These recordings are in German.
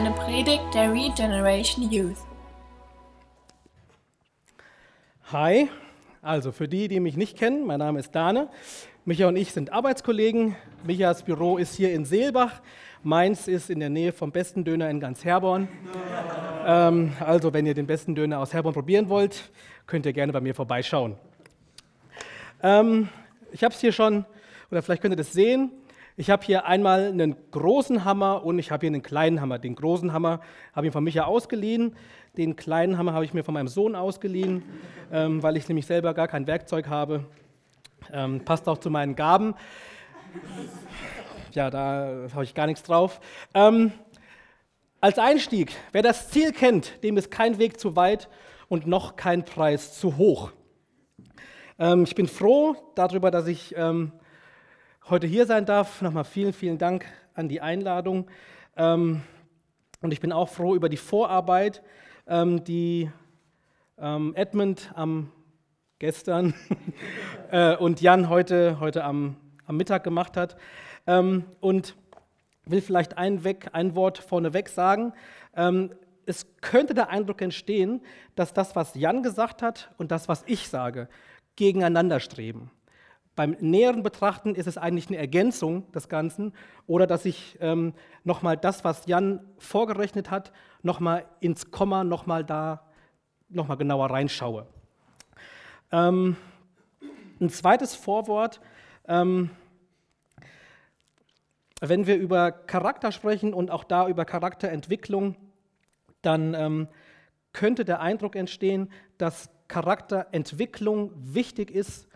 eine Predigt der Regeneration Youth. Hi, also für die, die mich nicht kennen, mein Name ist Dane. Micha und ich sind Arbeitskollegen. Michas Büro ist hier in Seelbach. Meins ist in der Nähe vom besten Döner in ganz Herborn. Ähm, also, wenn ihr den besten Döner aus Herborn probieren wollt, könnt ihr gerne bei mir vorbeischauen. Ähm, ich habe es hier schon, oder vielleicht könnt ihr das sehen. Ich habe hier einmal einen großen Hammer und ich habe hier einen kleinen Hammer. Den großen Hammer habe ich von Micha ausgeliehen. Den kleinen Hammer habe ich mir von meinem Sohn ausgeliehen, ähm, weil ich nämlich selber gar kein Werkzeug habe. Ähm, passt auch zu meinen Gaben. Ja, da habe ich gar nichts drauf. Ähm, als Einstieg, wer das Ziel kennt, dem ist kein Weg zu weit und noch kein Preis zu hoch. Ähm, ich bin froh darüber, dass ich ähm, heute hier sein darf. Nochmal vielen, vielen Dank an die Einladung. Ähm, und ich bin auch froh über die Vorarbeit, ähm, die ähm, Edmund am gestern äh, und Jan heute, heute am, am Mittag gemacht hat. Und will vielleicht ein, weg, ein Wort vorneweg sagen. Es könnte der Eindruck entstehen, dass das, was Jan gesagt hat und das, was ich sage, gegeneinander streben. Beim näheren Betrachten ist es eigentlich eine Ergänzung des Ganzen oder dass ich ähm, nochmal das, was Jan vorgerechnet hat, nochmal ins Komma, nochmal da, nochmal genauer reinschaue. Ähm, ein zweites Vorwort, ähm, wenn wir über Charakter sprechen und auch da über Charakterentwicklung, dann ähm, könnte der Eindruck entstehen, dass Charakterentwicklung wichtig ist,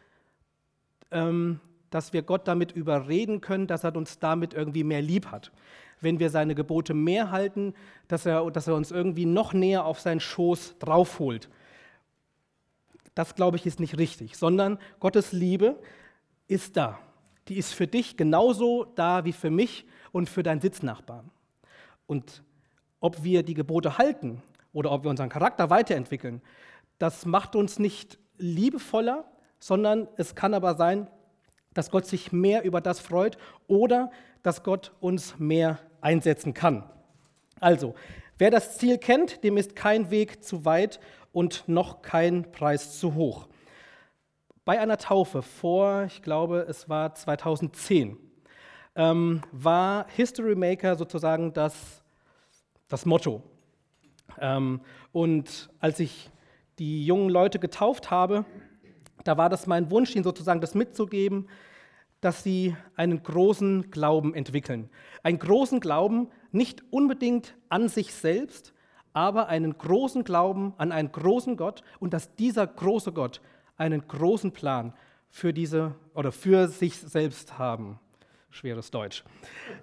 ähm, dass wir Gott damit überreden können, dass er uns damit irgendwie mehr lieb hat. Wenn wir seine Gebote mehr halten, dass er, dass er uns irgendwie noch näher auf seinen Schoß draufholt. Das, glaube ich, ist nicht richtig, sondern Gottes Liebe ist da. Die ist für dich genauso da wie für mich und für deinen Sitznachbarn. Und ob wir die Gebote halten oder ob wir unseren Charakter weiterentwickeln, das macht uns nicht liebevoller, sondern es kann aber sein, dass Gott sich mehr über das freut oder dass Gott uns mehr einsetzen kann. Also, wer das Ziel kennt, dem ist kein Weg zu weit und noch kein Preis zu hoch. Bei einer Taufe vor, ich glaube, es war 2010, ähm, war History Maker sozusagen das, das Motto. Ähm, und als ich die jungen Leute getauft habe, da war das mein Wunsch, ihnen sozusagen das mitzugeben, dass sie einen großen Glauben entwickeln. Einen großen Glauben nicht unbedingt an sich selbst, aber einen großen Glauben an einen großen Gott und dass dieser große Gott einen großen Plan für diese oder für sich selbst haben. Schweres Deutsch.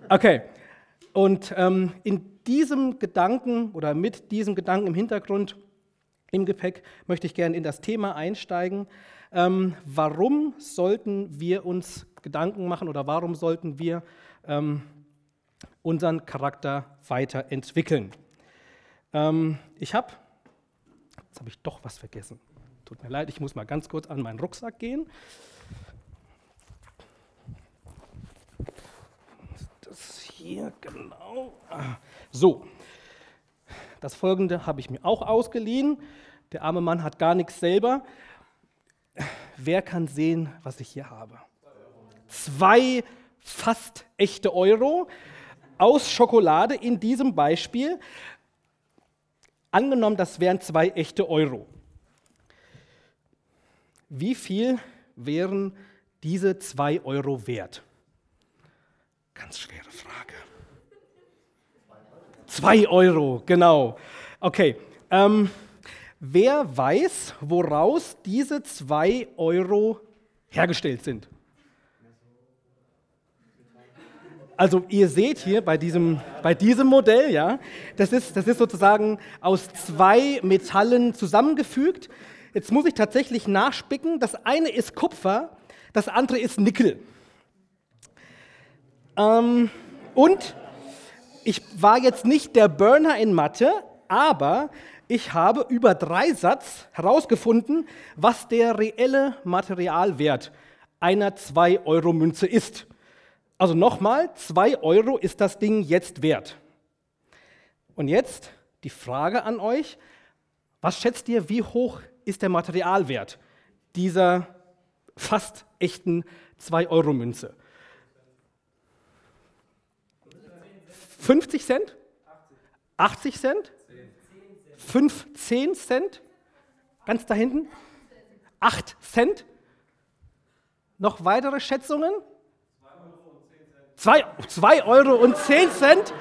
Okay. Und ähm, in diesem Gedanken oder mit diesem Gedanken im Hintergrund, im Gepäck, möchte ich gerne in das Thema einsteigen. Ähm, warum sollten wir uns Gedanken machen oder warum sollten wir ähm, unseren Charakter weiterentwickeln? Ähm, ich habe, jetzt habe ich doch was vergessen. Tut mir leid, ich muss mal ganz kurz an meinen Rucksack gehen. Das hier genau. So, das folgende habe ich mir auch ausgeliehen. Der arme Mann hat gar nichts selber. Wer kann sehen, was ich hier habe? Zwei fast echte Euro aus Schokolade in diesem Beispiel. Angenommen, das wären zwei echte Euro. Wie viel wären diese zwei Euro wert? Ganz schwere Frage. Zwei Euro, genau. Okay. Ähm, wer weiß, woraus diese zwei Euro hergestellt sind? Also ihr seht hier bei diesem, bei diesem Modell, ja, das ist, das ist sozusagen aus zwei Metallen zusammengefügt. Jetzt muss ich tatsächlich nachspicken. Das eine ist Kupfer, das andere ist Nickel. Ähm, und ich war jetzt nicht der Burner in Mathe, aber ich habe über drei Satz herausgefunden, was der reelle Materialwert einer 2-Euro-Münze ist. Also nochmal, 2 Euro ist das Ding jetzt wert. Und jetzt die Frage an euch, was schätzt ihr, wie hoch ist der Materialwert dieser fast echten 2-Euro-Münze? 50 Cent? 80 Cent? 15 Cent? Ganz da hinten? 8 Cent? Noch weitere Schätzungen? 2 Euro und 10 Cent?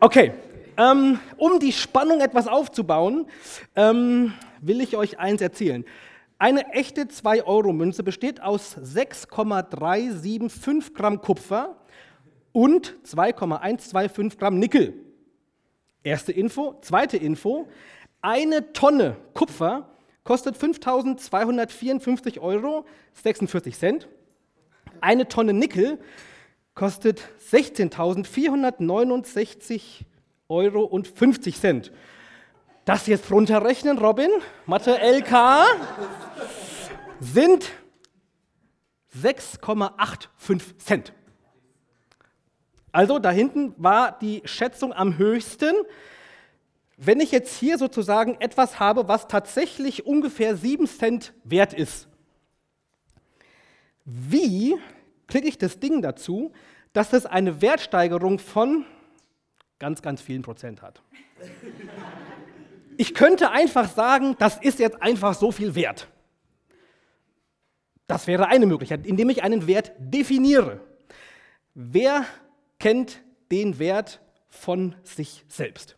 Okay, ähm, um die Spannung etwas aufzubauen, ähm, will ich euch eins erzählen. Eine echte 2-Euro-Münze besteht aus 6,375 Gramm Kupfer und 2,125 Gramm Nickel. Erste Info. Zweite Info. Eine Tonne Kupfer kostet 5.254 Euro 46 Cent. Eine Tonne Nickel kostet 16.469 Euro und 50 Cent. Das jetzt runterrechnen, Robin, Mathe LK, sind 6,85 Cent. Also da hinten war die Schätzung am höchsten. Wenn ich jetzt hier sozusagen etwas habe, was tatsächlich ungefähr 7 Cent wert ist, wie kriege ich das Ding dazu, dass es eine Wertsteigerung von ganz, ganz vielen Prozent hat? Ich könnte einfach sagen, das ist jetzt einfach so viel wert. Das wäre eine Möglichkeit, indem ich einen Wert definiere. Wer kennt den Wert von sich selbst?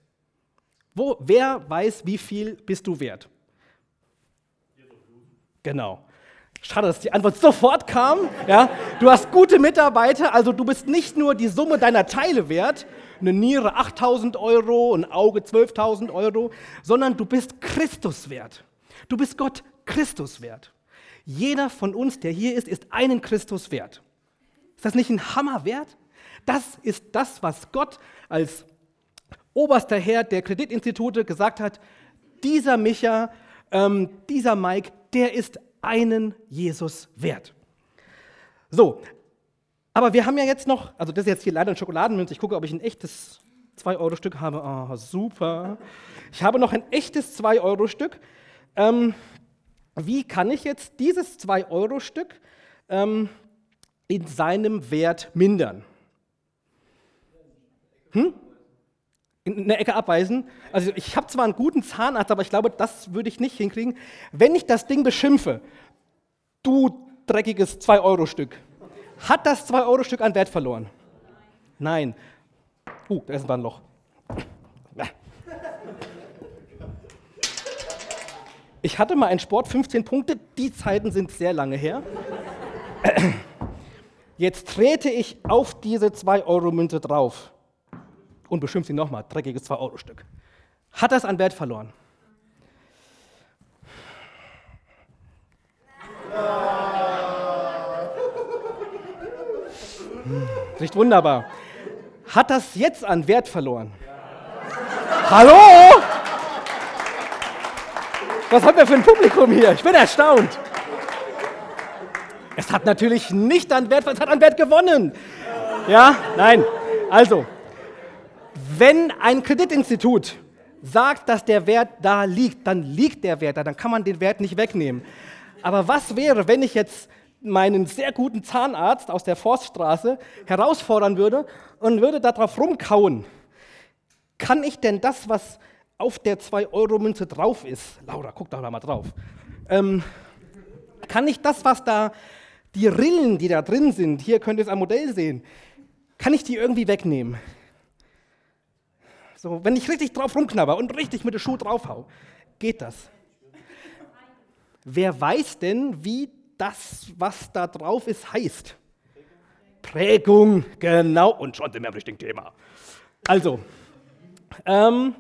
Wo, wer weiß, wie viel bist du wert? Genau. Schade, dass die Antwort sofort kam. Ja, du hast gute Mitarbeiter, also du bist nicht nur die Summe deiner Teile wert, eine Niere 8000 Euro, ein Auge 12.000 Euro, sondern du bist Christus wert. Du bist Gott Christus wert. Jeder von uns, der hier ist, ist einen Christus wert. Ist das nicht ein Hammerwert? Das ist das, was Gott als oberster Herr der Kreditinstitute gesagt hat. Dieser Micha, ähm, dieser Mike, der ist einen Jesus wert. So, aber wir haben ja jetzt noch, also das ist jetzt hier leider ein Schokoladenmünze. Ich gucke, ob ich ein echtes 2-Euro-Stück habe. Oh, super. Ich habe noch ein echtes 2-Euro-Stück. Ähm, wie kann ich jetzt dieses 2-Euro-Stück ähm, in seinem Wert mindern? Hm? In eine Ecke abweisen. Also ich habe zwar einen guten Zahnarzt, aber ich glaube, das würde ich nicht hinkriegen. Wenn ich das Ding beschimpfe, du dreckiges 2-Euro-Stück, hat das 2-Euro-Stück an Wert verloren? Nein. Uh, da ist ein Loch. Ich hatte mal einen Sport 15 Punkte, die Zeiten sind sehr lange her. Jetzt trete ich auf diese 2-Euro-Münze drauf und beschimpfe sie nochmal, dreckiges 2-Euro-Stück. Hat das an Wert verloren? Riecht wunderbar. Hat das jetzt an Wert verloren? Ja. Hallo? Was haben wir für ein Publikum hier? Ich bin erstaunt. Es hat natürlich nicht an Wert, es hat an Wert gewonnen. Ja, nein. Also, wenn ein Kreditinstitut sagt, dass der Wert da liegt, dann liegt der Wert da, dann kann man den Wert nicht wegnehmen. Aber was wäre, wenn ich jetzt meinen sehr guten Zahnarzt aus der Forststraße herausfordern würde und würde darauf rumkauen. Kann ich denn das, was auf der 2-Euro-Münze drauf ist, Laura, guck doch mal drauf, ähm, kann ich das, was da, die Rillen, die da drin sind, hier könnt ihr es am Modell sehen, kann ich die irgendwie wegnehmen? So, wenn ich richtig drauf rumknabber und richtig mit dem Schuh draufhau, geht das. Wer weiß denn, wie das, was da drauf ist, heißt. Prägung, genau. Und schon sind wir am richtigen Thema. Also, ähm,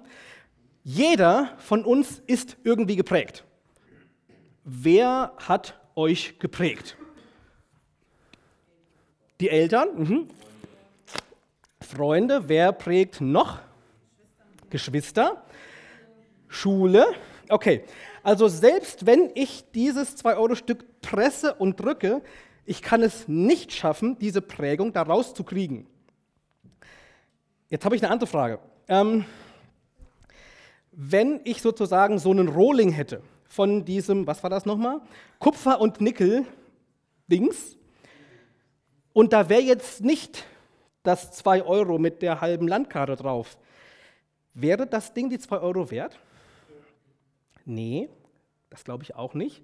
jeder von uns ist irgendwie geprägt. Wer hat euch geprägt? Die Eltern? Mhm. Freunde, wer prägt noch? Geschwister. Schule. Okay, also selbst wenn ich dieses 2-Euro-Stück presse und drücke, ich kann es nicht schaffen, diese Prägung da rauszukriegen. Jetzt habe ich eine andere Frage. ähm, wenn ich sozusagen so einen Rohling hätte von diesem, was war das nochmal? Kupfer und Nickel-Dings. Und da wäre jetzt nicht das 2 Euro mit der halben Landkarte drauf. Wäre das Ding die 2 Euro wert? Nee, das glaube ich auch nicht.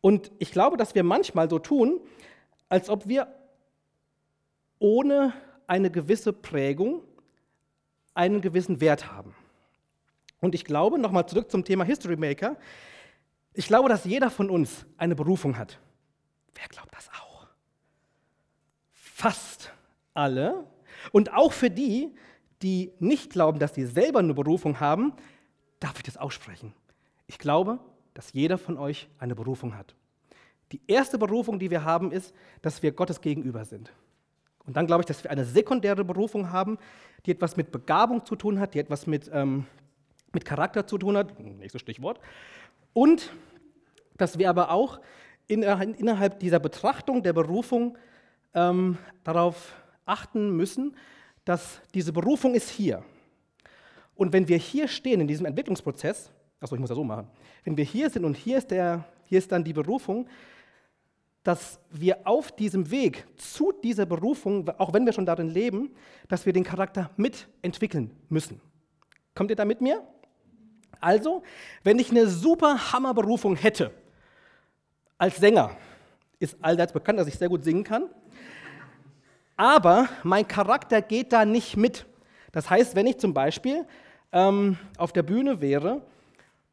Und ich glaube, dass wir manchmal so tun, als ob wir ohne eine gewisse Prägung einen gewissen Wert haben. Und ich glaube, nochmal zurück zum Thema History Maker, ich glaube, dass jeder von uns eine Berufung hat. Wer glaubt das auch? Fast alle. Und auch für die, die nicht glauben, dass sie selber eine Berufung haben, darf ich das aussprechen. Ich glaube, dass jeder von euch eine Berufung hat. Die erste Berufung, die wir haben, ist, dass wir Gottes gegenüber sind. Und dann glaube ich, dass wir eine sekundäre Berufung haben, die etwas mit Begabung zu tun hat, die etwas mit, ähm, mit Charakter zu tun hat, nächstes Stichwort. Und dass wir aber auch in, innerhalb dieser Betrachtung der Berufung ähm, darauf achten müssen, dass diese Berufung ist hier. Und wenn wir hier stehen in diesem Entwicklungsprozess, achso, ich muss das so machen, wenn wir hier sind und hier ist, der, hier ist dann die Berufung, dass wir auf diesem Weg zu dieser Berufung, auch wenn wir schon darin leben, dass wir den Charakter mitentwickeln müssen. Kommt ihr da mit mir? Also, wenn ich eine super Hammerberufung hätte, als Sänger, ist allseits bekannt, dass ich sehr gut singen kann, aber mein Charakter geht da nicht mit. Das heißt, wenn ich zum Beispiel ähm, auf der Bühne wäre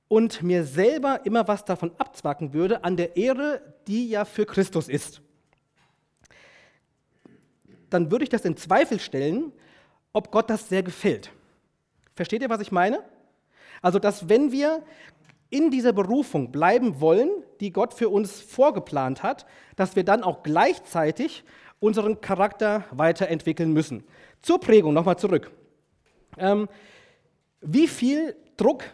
und mir selber immer was davon abzwacken würde an der Ehre, die ja für Christus ist, dann würde ich das in Zweifel stellen, ob Gott das sehr gefällt. Versteht ihr, was ich meine? Also, dass wenn wir in dieser Berufung bleiben wollen, die Gott für uns vorgeplant hat, dass wir dann auch gleichzeitig unseren Charakter weiterentwickeln müssen. Zur Prägung nochmal zurück. Ähm, wie viel Druck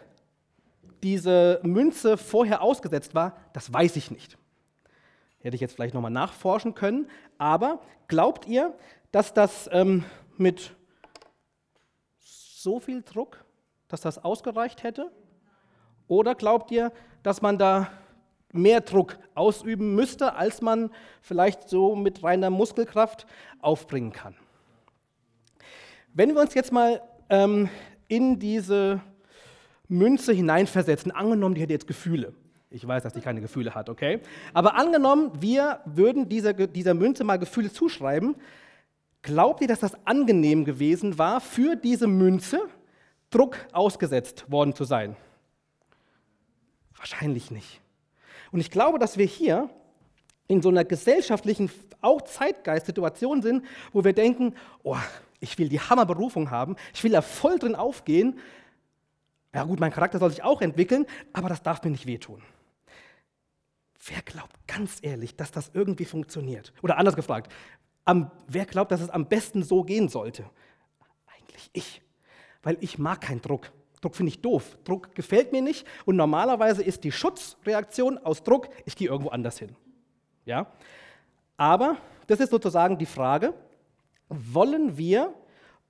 diese Münze vorher ausgesetzt war, das weiß ich nicht. Hätte ich jetzt vielleicht nochmal nachforschen können. Aber glaubt ihr, dass das ähm, mit so viel Druck, dass das ausgereicht hätte? Oder glaubt ihr, dass man da mehr Druck ausüben müsste, als man vielleicht so mit reiner Muskelkraft aufbringen kann? Wenn wir uns jetzt mal ähm, in diese Münze hineinversetzen. Angenommen, die hätte jetzt Gefühle. Ich weiß, dass die keine Gefühle hat, okay? Aber angenommen, wir würden dieser, dieser Münze mal Gefühle zuschreiben. Glaubt ihr, dass das angenehm gewesen war, für diese Münze Druck ausgesetzt worden zu sein? Wahrscheinlich nicht. Und ich glaube, dass wir hier in so einer gesellschaftlichen, auch Zeitgeist-Situation sind, wo wir denken, oh, ich will die Hammerberufung haben, ich will da voll drin aufgehen ja gut, mein Charakter soll sich auch entwickeln, aber das darf mir nicht wehtun. Wer glaubt ganz ehrlich, dass das irgendwie funktioniert? Oder anders gefragt, am, wer glaubt, dass es am besten so gehen sollte? Eigentlich ich, weil ich mag keinen Druck. Druck finde ich doof. Druck gefällt mir nicht und normalerweise ist die Schutzreaktion aus Druck, ich gehe irgendwo anders hin. Ja? Aber das ist sozusagen die Frage, wollen wir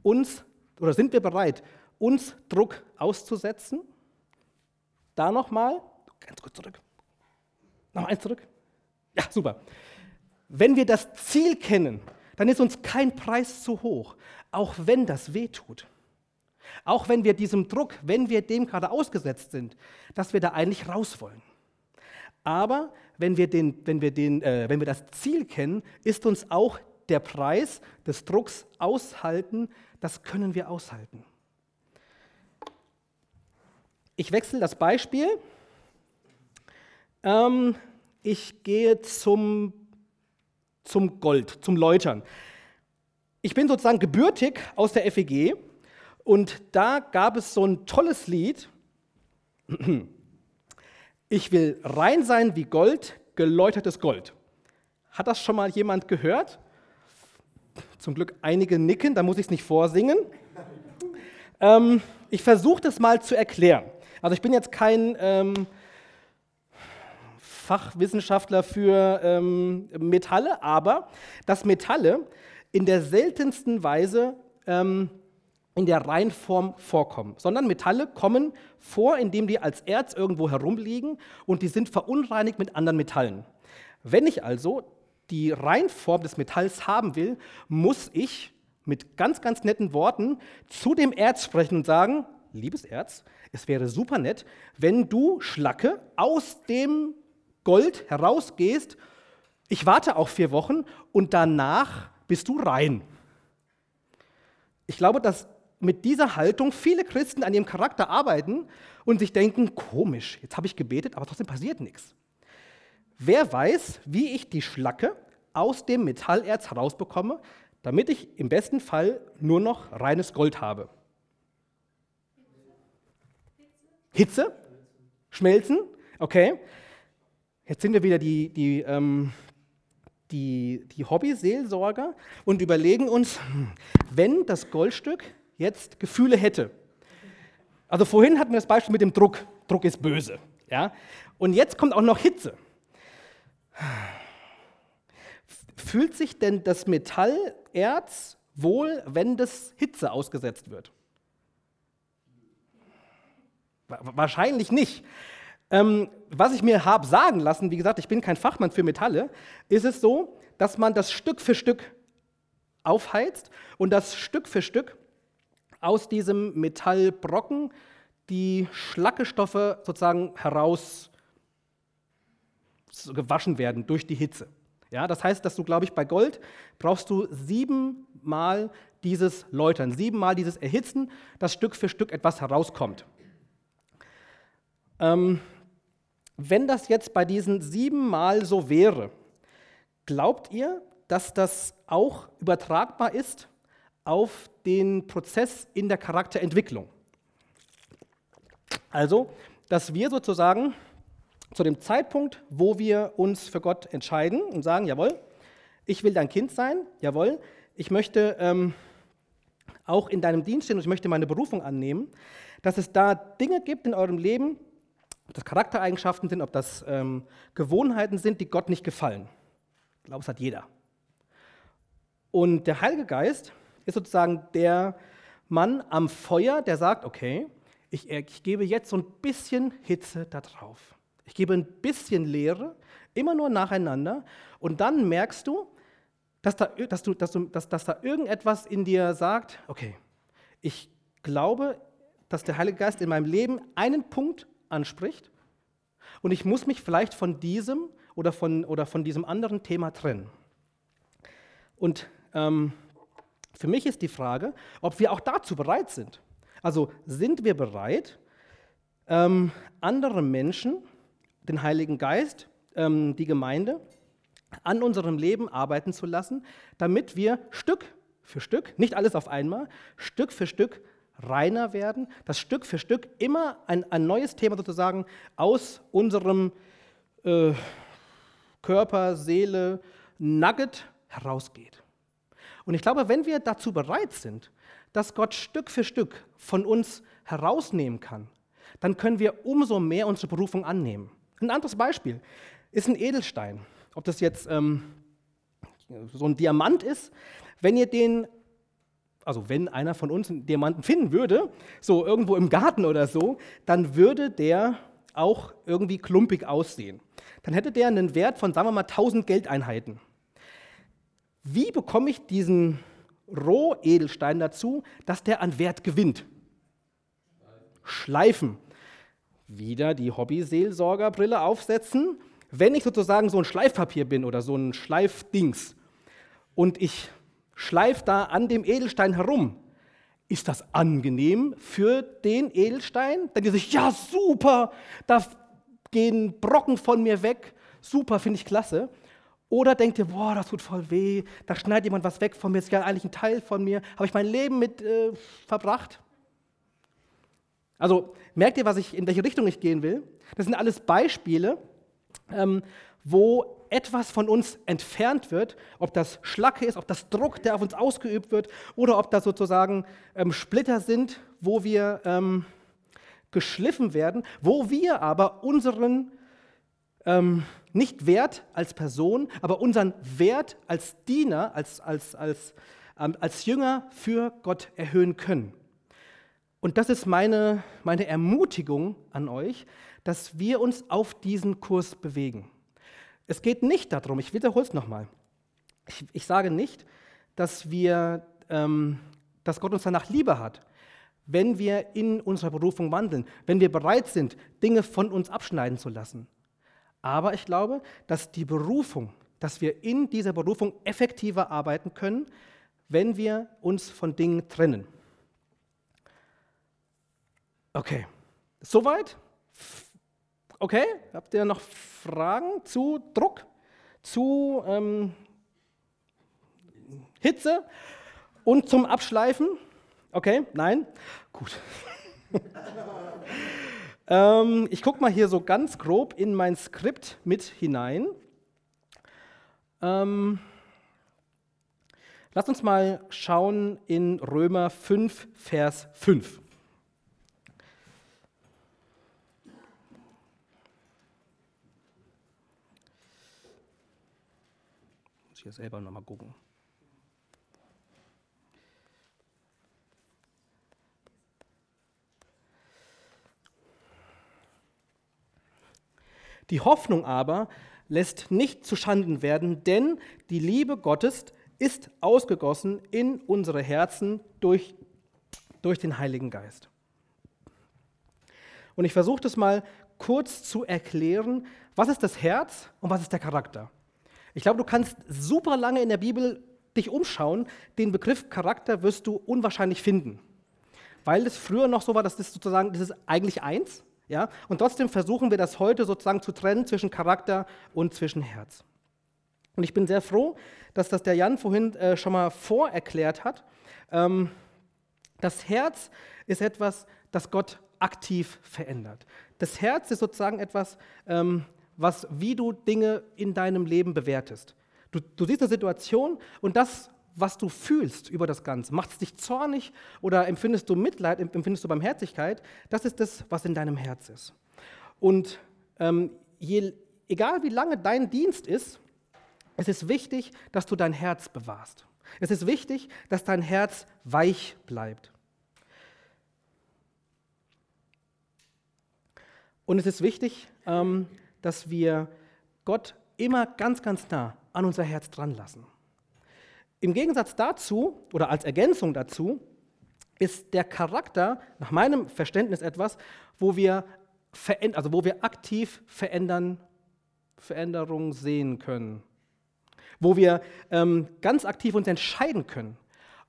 uns oder sind wir bereit, uns Druck auszusetzen. Da nochmal, ganz kurz zurück. Noch eins zurück. Ja, super. Wenn wir das Ziel kennen, dann ist uns kein Preis zu hoch, auch wenn das weh tut. Auch wenn wir diesem Druck, wenn wir dem gerade ausgesetzt sind, dass wir da eigentlich raus wollen. Aber wenn wir, den, wenn, wir den, äh, wenn wir das Ziel kennen, ist uns auch der Preis des Drucks aushalten, das können wir aushalten. Ich wechsle das Beispiel. Ähm, ich gehe zum, zum Gold, zum Läutern. Ich bin sozusagen gebürtig aus der FEG und da gab es so ein tolles Lied. Ich will rein sein wie Gold, geläutertes Gold. Hat das schon mal jemand gehört? Zum Glück einige nicken, da muss ich es nicht vorsingen. Ähm, ich versuche das mal zu erklären. Also ich bin jetzt kein ähm, Fachwissenschaftler für ähm, Metalle, aber dass Metalle in der seltensten Weise ähm, in der Reinform vorkommen, sondern Metalle kommen vor, indem die als Erz irgendwo herumliegen und die sind verunreinigt mit anderen Metallen. Wenn ich also die Reinform des Metalls haben will, muss ich mit ganz, ganz netten Worten zu dem Erz sprechen und sagen, liebes Erz, es wäre super nett, wenn du Schlacke aus dem Gold herausgehst. Ich warte auch vier Wochen und danach bist du rein. Ich glaube, dass mit dieser Haltung viele Christen an ihrem Charakter arbeiten und sich denken, komisch, jetzt habe ich gebetet, aber trotzdem passiert nichts. Wer weiß, wie ich die Schlacke aus dem Metallerz herausbekomme, damit ich im besten Fall nur noch reines Gold habe? Hitze? Schmelzen? Okay. Jetzt sind wir wieder die, die, ähm, die, die Hobby-Seelsorger und überlegen uns, hm, wenn das Goldstück jetzt Gefühle hätte. Also vorhin hatten wir das Beispiel mit dem Druck. Druck ist böse. Ja? Und jetzt kommt auch noch Hitze. Fühlt sich denn das Metallerz wohl, wenn das Hitze ausgesetzt wird? Wahrscheinlich nicht. Ähm, was ich mir habe sagen lassen, wie gesagt, ich bin kein Fachmann für Metalle, ist es so, dass man das Stück für Stück aufheizt und das Stück für Stück aus diesem Metallbrocken die Schlackestoffe sozusagen heraus gewaschen werden durch die Hitze. Ja, das heißt, dass du, glaube ich, bei Gold brauchst du siebenmal dieses Läutern, siebenmal dieses Erhitzen, dass Stück für Stück etwas herauskommt. Ähm, wenn das jetzt bei diesen siebenmal so wäre, glaubt ihr, dass das auch übertragbar ist auf den Prozess in der Charakterentwicklung. Also, dass wir sozusagen zu dem Zeitpunkt, wo wir uns für Gott entscheiden und sagen, jawohl, ich will dein Kind sein, jawohl, ich möchte ähm, auch in deinem Dienst stehen und ich möchte meine Berufung annehmen, dass es da Dinge gibt in eurem Leben, ob das Charaktereigenschaften sind, ob das ähm, Gewohnheiten sind, die Gott nicht gefallen. Ich glaube, es hat jeder. Und der Heilige Geist ist sozusagen der Mann am Feuer, der sagt, okay, ich, ich gebe jetzt so ein bisschen Hitze da drauf. Ich gebe ein bisschen Leere, immer nur nacheinander. Und dann merkst du, dass da, dass du, dass du, dass, dass da irgendetwas in dir sagt, okay, ich glaube, dass der Heilige Geist in meinem Leben einen Punkt anspricht und ich muss mich vielleicht von diesem oder von, oder von diesem anderen Thema trennen. Und ähm, für mich ist die Frage, ob wir auch dazu bereit sind. Also sind wir bereit, ähm, andere Menschen, den Heiligen Geist, ähm, die Gemeinde, an unserem Leben arbeiten zu lassen, damit wir Stück für Stück, nicht alles auf einmal, Stück für Stück reiner werden, dass Stück für Stück immer ein, ein neues Thema sozusagen aus unserem äh, Körper, Seele, Nugget herausgeht. Und ich glaube, wenn wir dazu bereit sind, dass Gott Stück für Stück von uns herausnehmen kann, dann können wir umso mehr unsere Berufung annehmen. Ein anderes Beispiel ist ein Edelstein. Ob das jetzt ähm, so ein Diamant ist, wenn ihr den, also wenn einer von uns einen Diamanten finden würde, so irgendwo im Garten oder so, dann würde der auch irgendwie klumpig aussehen. Dann hätte der einen Wert von, sagen wir mal, 1000 Geldeinheiten. Wie bekomme ich diesen Rohedelstein dazu, dass der an Wert gewinnt? Schleifen. Wieder die Hobby-Seelsorgerbrille aufsetzen. Wenn ich sozusagen so ein Schleifpapier bin oder so ein Schleifdings und ich schleife da an dem Edelstein herum, ist das angenehm für den Edelstein? Dann sich, ja super, da gehen Brocken von mir weg, super, finde ich klasse. Oder denkt ihr, boah, das tut voll weh, da schneidet jemand was weg von mir, ist ja eigentlich ein Teil von mir, habe ich mein Leben mit äh, verbracht? Also merkt ihr, was ich, in welche Richtung ich gehen will? Das sind alles Beispiele, ähm, wo etwas von uns entfernt wird, ob das Schlacke ist, ob das Druck, der auf uns ausgeübt wird, oder ob das sozusagen ähm, Splitter sind, wo wir ähm, geschliffen werden, wo wir aber unseren ähm, nicht Wert als Person, aber unseren Wert als Diener, als, als, als, ähm, als Jünger für Gott erhöhen können. Und das ist meine, meine Ermutigung an euch, dass wir uns auf diesen Kurs bewegen. Es geht nicht darum, ich wiederhole es nochmal, ich, ich sage nicht, dass, wir, ähm, dass Gott uns danach Liebe hat, wenn wir in unserer Berufung wandeln, wenn wir bereit sind, Dinge von uns abschneiden zu lassen. Aber ich glaube, dass die Berufung, dass wir in dieser Berufung effektiver arbeiten können, wenn wir uns von Dingen trennen. Okay, soweit? Okay, habt ihr noch Fragen zu Druck, zu ähm, Hitze und zum Abschleifen? Okay, nein? Gut. ähm, ich gucke mal hier so ganz grob in mein Skript mit hinein. Ähm, Lass uns mal schauen in Römer 5, Vers 5. Muss ich hier selber nochmal gucken. Die Hoffnung aber lässt nicht zuschanden werden, denn die Liebe Gottes ist ausgegossen in unsere Herzen durch, durch den Heiligen Geist. Und ich versuche das mal kurz zu erklären, was ist das Herz und was ist der Charakter. Ich glaube, du kannst super lange in der Bibel dich umschauen, den Begriff Charakter wirst du unwahrscheinlich finden. Weil es früher noch so war, dass das sozusagen, das ist eigentlich eins, ja, und trotzdem versuchen wir das heute sozusagen zu trennen zwischen Charakter und zwischen Herz. Und ich bin sehr froh, dass das der Jan vorhin äh, schon mal vorerklärt hat. Ähm, das Herz ist etwas, das Gott aktiv verändert. Das Herz ist sozusagen etwas, ähm, was, wie du Dinge in deinem Leben bewertest. Du, du siehst eine Situation und das, was du fühlst über das Ganze, macht es dich zornig oder empfindest du Mitleid, empfindest du Barmherzigkeit, das ist das, was in deinem Herz ist. Und ähm, je, egal wie lange dein Dienst ist, es ist wichtig, dass du dein Herz bewahrst. Es ist wichtig, dass dein Herz weich bleibt. Und es ist wichtig, ähm, dass wir Gott immer ganz, ganz nah an unser Herz dran lassen. Im Gegensatz dazu oder als Ergänzung dazu ist der Charakter nach meinem Verständnis etwas, wo wir, also wo wir aktiv verändern, Veränderungen sehen können wo wir ähm, ganz aktiv uns entscheiden können,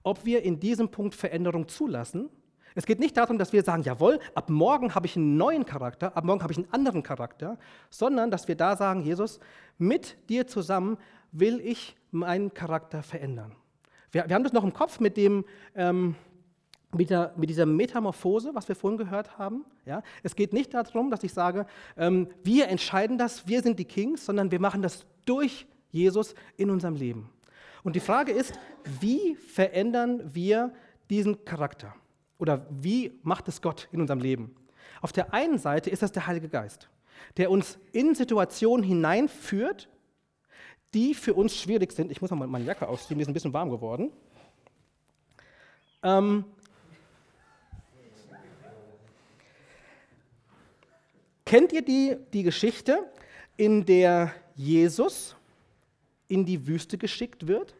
ob wir in diesem Punkt Veränderung zulassen. Es geht nicht darum, dass wir sagen, jawohl, ab morgen habe ich einen neuen Charakter, ab morgen habe ich einen anderen Charakter, sondern dass wir da sagen, Jesus, mit dir zusammen will ich meinen Charakter verändern. Wir, wir haben das noch im Kopf mit dem, ähm, mit, der, mit, dieser Metamorphose, was wir vorhin gehört haben. Ja? Es geht nicht darum, dass ich sage, ähm, wir entscheiden das, wir sind die Kings, sondern wir machen das durch Jesus in unserem Leben. Und die Frage ist, wie verändern wir diesen Charakter? Oder wie macht es Gott in unserem Leben? Auf der einen Seite ist das der Heilige Geist, der uns in Situationen hineinführt, die für uns schwierig sind. Ich muss mal meine Jacke ausziehen, die ist ein bisschen warm geworden. Ähm, kennt ihr die, die Geschichte, in der Jesus in die Wüste geschickt wird?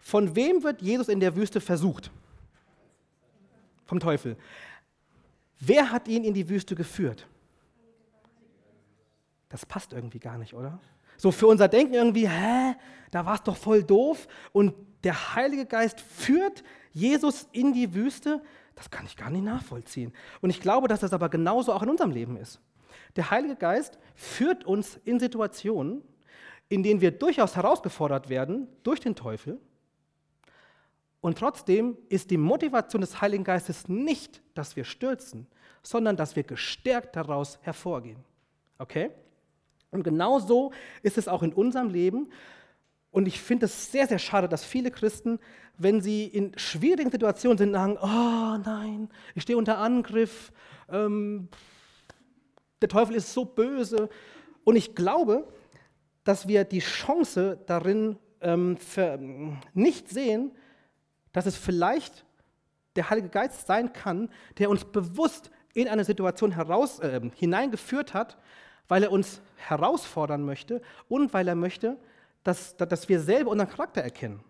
Von wem wird Jesus in der Wüste versucht? Vom Teufel. Wer hat ihn in die Wüste geführt? Das passt irgendwie gar nicht, oder? So für unser Denken irgendwie, hä, da war es doch voll doof und der Heilige Geist führt Jesus in die Wüste. Das kann ich gar nicht nachvollziehen. Und ich glaube, dass das aber genauso auch in unserem Leben ist. Der Heilige Geist führt uns in Situationen, in denen wir durchaus herausgefordert werden durch den Teufel. Und trotzdem ist die Motivation des Heiligen Geistes nicht, dass wir stürzen, sondern dass wir gestärkt daraus hervorgehen. Okay? Und genau so ist es auch in unserem Leben. Und ich finde es sehr, sehr schade, dass viele Christen, wenn sie in schwierigen Situationen sind, sagen, oh nein, ich stehe unter Angriff, ähm, der Teufel ist so böse. Und ich glaube, dass wir die Chance darin ähm, nicht sehen, dass es vielleicht der Heilige Geist sein kann, der uns bewusst in eine Situation heraus, äh, hineingeführt hat, weil er uns herausfordern möchte und weil er möchte, dass, dass wir selber unseren Charakter erkennen.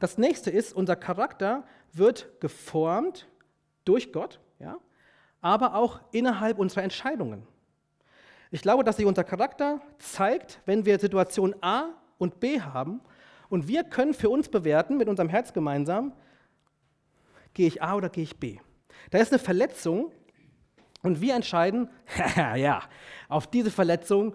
Das nächste ist, unser Charakter wird geformt durch Gott, ja, aber auch innerhalb unserer Entscheidungen. Ich glaube, dass sich unser Charakter zeigt, wenn wir Situation A und B haben und wir können für uns bewerten mit unserem Herz gemeinsam, gehe ich A oder gehe ich B. Da ist eine Verletzung und wir entscheiden, ja, auf diese Verletzung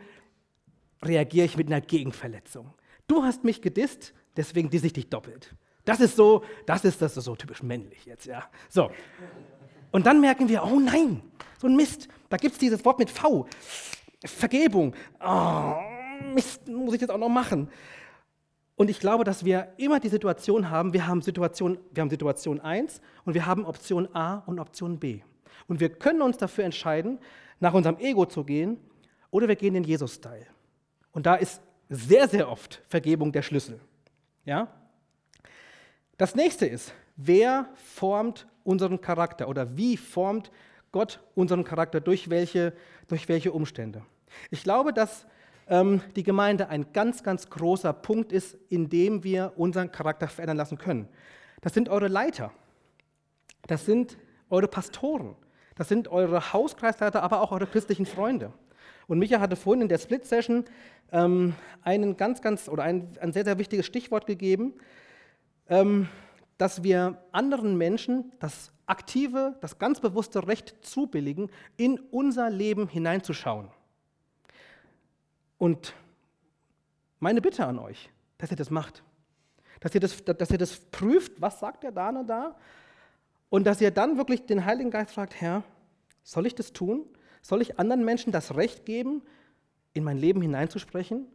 reagiere ich mit einer Gegenverletzung. Du hast mich gedisst, deswegen disse ich dich doppelt. Das ist so, das ist das ist so typisch männlich jetzt, ja. So. Und dann merken wir, oh nein, so ein Mist. Da gibt es dieses Wort mit V. Vergebung. Oh, Mist, muss ich das auch noch machen. Und ich glaube, dass wir immer die Situation haben, wir haben Situation, wir haben Situation 1 und wir haben Option A und Option B. Und wir können uns dafür entscheiden, nach unserem Ego zu gehen oder wir gehen den Jesus-Style. Und da ist sehr, sehr oft Vergebung der Schlüssel. Ja? Das nächste ist, wer formt unseren Charakter oder wie formt Gott unseren Charakter durch welche, durch welche Umstände? Ich glaube, dass ähm, die Gemeinde ein ganz, ganz großer Punkt ist, in dem wir unseren Charakter verändern lassen können. Das sind eure Leiter, das sind eure Pastoren, das sind eure Hauskreisleiter, aber auch eure christlichen Freunde. Und Micha hatte vorhin in der Split-Session ähm, einen ganz, ganz oder ein, ein sehr, sehr wichtiges Stichwort gegeben, ähm, dass wir anderen Menschen das aktive, das ganz bewusste Recht zubilligen, in unser Leben hineinzuschauen. Und meine Bitte an euch, dass ihr das macht. Dass ihr das, dass ihr das prüft, was sagt der Dane da? Und dass ihr dann wirklich den Heiligen Geist fragt, Herr, soll ich das tun? Soll ich anderen Menschen das Recht geben, in mein Leben hineinzusprechen?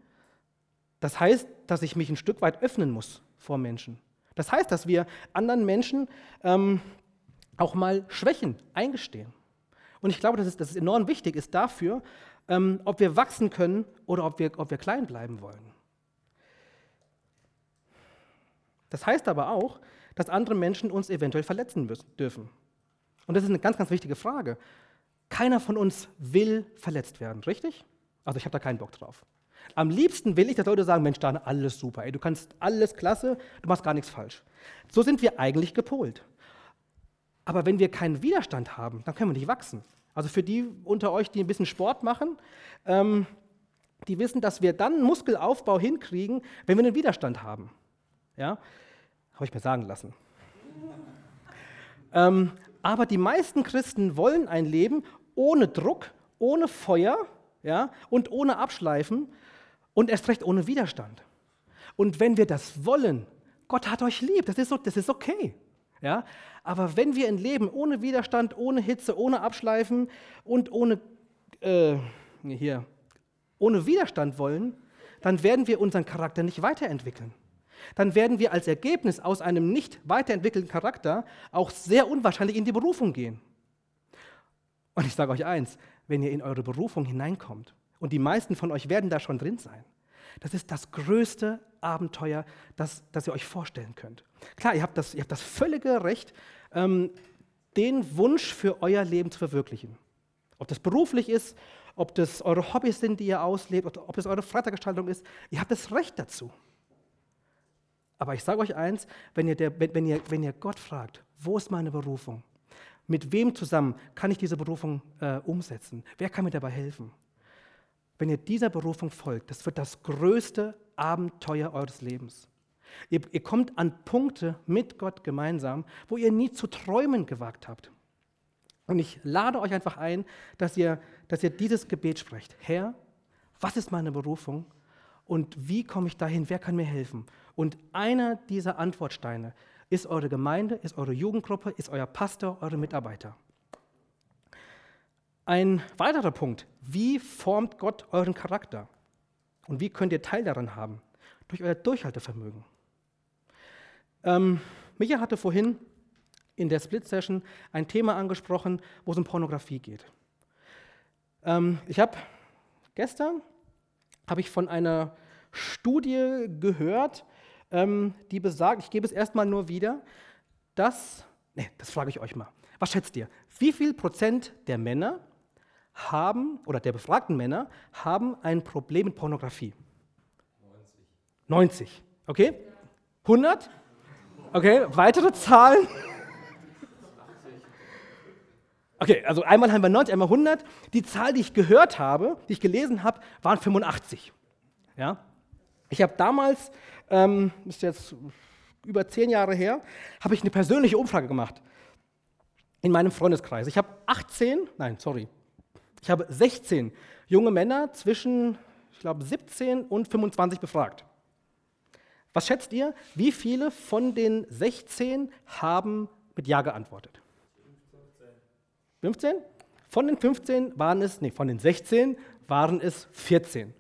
Das heißt, dass ich mich ein Stück weit öffnen muss vor Menschen. Das heißt, dass wir anderen Menschen ähm, auch mal Schwächen eingestehen. Und ich glaube, dass es, dass es enorm wichtig ist dafür, ähm, ob wir wachsen können oder ob wir, ob wir klein bleiben wollen. Das heißt aber auch, dass andere Menschen uns eventuell verletzen müssen, dürfen. Und das ist eine ganz, ganz wichtige Frage. Keiner von uns will verletzt werden, richtig? Also ich habe da keinen Bock drauf. Am liebsten will ich, dass Leute sagen, Mensch, Dane, alles super, ey, du kannst alles klasse, du machst gar nichts falsch. So sind wir eigentlich gepolt. Aber wenn wir keinen Widerstand haben, dann können wir nicht wachsen. Also für die unter euch, die ein bisschen Sport machen, ähm, die wissen, dass wir dann Muskelaufbau hinkriegen, wenn wir einen Widerstand haben. Ja? Habe ich mir sagen lassen. ähm, aber die meisten Christen wollen ein Leben ohne Druck, ohne Feuer ja, und ohne Abschleifen und erst recht ohne Widerstand. Und wenn wir das wollen, Gott hat euch lieb, das ist, so, das ist okay. Ja? Aber wenn wir ein Leben ohne Widerstand, ohne Hitze, ohne Abschleifen und ohne, äh, hier, ohne Widerstand wollen, dann werden wir unseren Charakter nicht weiterentwickeln. Dann werden wir als Ergebnis aus einem nicht weiterentwickelten Charakter auch sehr unwahrscheinlich in die Berufung gehen. Und ich sage euch eins, wenn ihr in eure Berufung hineinkommt, und die meisten von euch werden da schon drin sein, das ist das größte Abenteuer, das, das ihr euch vorstellen könnt. Klar, ihr habt das, ihr habt das völlige Recht, ähm, den Wunsch für euer Leben zu verwirklichen. Ob das beruflich ist, ob das eure Hobbys sind, die ihr auslebt, ob es eure Freizeitgestaltung ist, ihr habt das Recht dazu. Aber ich sage euch eins, wenn ihr, der, wenn, ihr, wenn ihr Gott fragt, wo ist meine Berufung? Mit wem zusammen kann ich diese Berufung äh, umsetzen? Wer kann mir dabei helfen? Wenn ihr dieser Berufung folgt, das wird das größte Abenteuer eures Lebens. Ihr, ihr kommt an Punkte mit Gott gemeinsam, wo ihr nie zu träumen gewagt habt. Und ich lade euch einfach ein, dass ihr, dass ihr dieses Gebet sprecht. Herr, was ist meine Berufung und wie komme ich dahin? Wer kann mir helfen? Und einer dieser Antwortsteine ist eure Gemeinde, ist eure Jugendgruppe, ist euer Pastor, eure Mitarbeiter. Ein weiterer Punkt, wie formt Gott euren Charakter? Und wie könnt ihr Teil daran haben? Durch euer Durchhaltevermögen. Ähm, Micha hatte vorhin in der Split-Session ein Thema angesprochen, wo es um Pornografie geht. Ähm, ich habe gestern habe ich von einer Studie gehört, ähm, die besagt, ich gebe es erstmal nur wieder, das, ne, das frage ich euch mal. Was schätzt ihr? Wie viel Prozent der Männer haben, oder der befragten Männer, haben ein Problem mit Pornografie? 90. 90, okay? 100? Okay, weitere Zahlen? Okay, also einmal haben wir 90, einmal 100. Die Zahl, die ich gehört habe, die ich gelesen habe, waren 85. Ja? Ich habe damals, ähm, ist jetzt über zehn Jahre her, habe ich eine persönliche Umfrage gemacht in meinem Freundeskreis. Ich habe 18, nein, sorry, ich habe 16 junge Männer zwischen, ich glaube, 17 und 25 befragt. Was schätzt ihr, wie viele von den 16 haben mit Ja geantwortet? 15? Von den 15 waren es, nee, von den 16 waren es 14.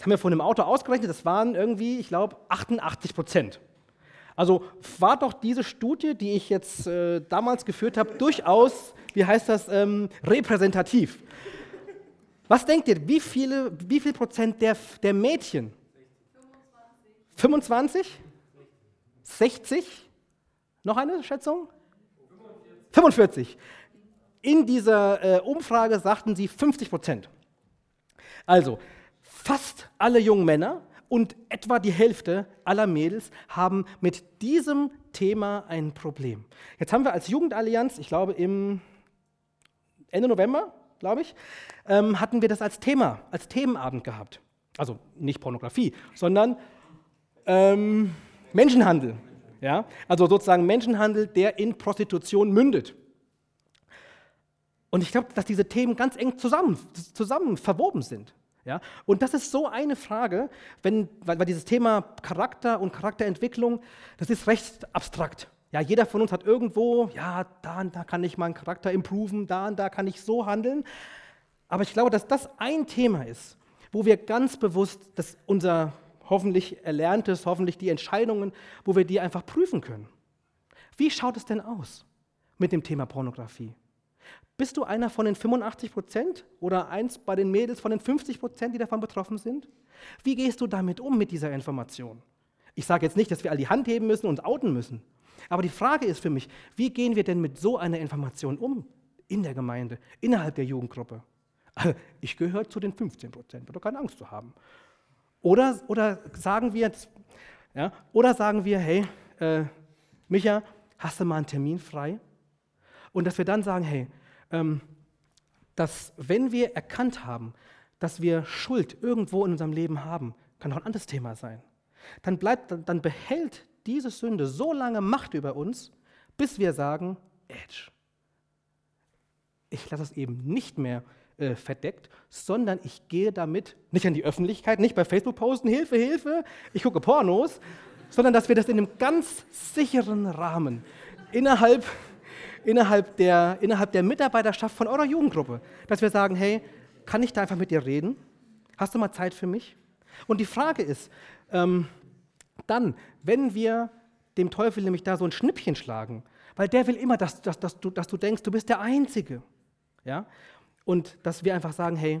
Das haben wir von dem Auto ausgerechnet, das waren irgendwie, ich glaube, 88 Prozent. Also war doch diese Studie, die ich jetzt äh, damals geführt habe, durchaus, wie heißt das, ähm, repräsentativ. Was denkt ihr, wie, viele, wie viel Prozent der, der Mädchen? 25? 60? Noch eine Schätzung? 45. In dieser äh, Umfrage sagten sie 50 Prozent. Also, fast alle jungen Männer und etwa die Hälfte aller Mädels haben mit diesem Thema ein Problem. Jetzt haben wir als Jugendallianz, ich glaube im Ende November, glaube ich, ähm, hatten wir das als Thema, als Themenabend gehabt. Also nicht Pornografie, sondern ähm, Menschenhandel. Ja? Also sozusagen Menschenhandel, der in Prostitution mündet. Und ich glaube, dass diese Themen ganz eng zusammen, zusammen verwoben sind. Ja? Und das ist so eine Frage, wenn, weil, weil dieses Thema Charakter und Charakterentwicklung, das ist recht abstrakt. Ja, jeder von uns hat irgendwo, ja, da und da kann ich meinen Charakter improven, da und da kann ich so handeln. Aber ich glaube, dass das ein Thema ist, wo wir ganz bewusst dass unser hoffentlich Erlerntes, hoffentlich die Entscheidungen, wo wir die einfach prüfen können. Wie schaut es denn aus mit dem Thema Pornografie? Bist du einer von den 85 Prozent oder eins bei den Mädels von den 50 Prozent, die davon betroffen sind? Wie gehst du damit um mit dieser Information? Ich sage jetzt nicht, dass wir all die Hand heben müssen und outen müssen. Aber die Frage ist für mich, wie gehen wir denn mit so einer Information um in der Gemeinde, innerhalb der Jugendgruppe? Ich gehöre zu den 15 Prozent, doch keine Angst zu haben. Oder, oder sagen wir, ja, oder sagen wir, hey, äh, Micha, hast du mal einen Termin frei? Und dass wir dann sagen, hey, dass wenn wir erkannt haben, dass wir Schuld irgendwo in unserem Leben haben, kann auch ein anderes Thema sein, dann, bleibt, dann behält diese Sünde so lange Macht über uns, bis wir sagen, Edge, ich lasse es eben nicht mehr äh, verdeckt, sondern ich gehe damit nicht an die Öffentlichkeit, nicht bei Facebook posten, Hilfe, Hilfe, ich gucke Pornos, sondern dass wir das in einem ganz sicheren Rahmen innerhalb innerhalb der, innerhalb der Mitarbeiterschaft von eurer Jugendgruppe, dass wir sagen, hey, kann ich da einfach mit dir reden? Hast du mal Zeit für mich? Und die Frage ist, ähm, dann, wenn wir dem Teufel nämlich da so ein Schnippchen schlagen, weil der will immer, dass, dass, dass, du, dass du denkst, du bist der Einzige. Ja? Und dass wir einfach sagen, hey,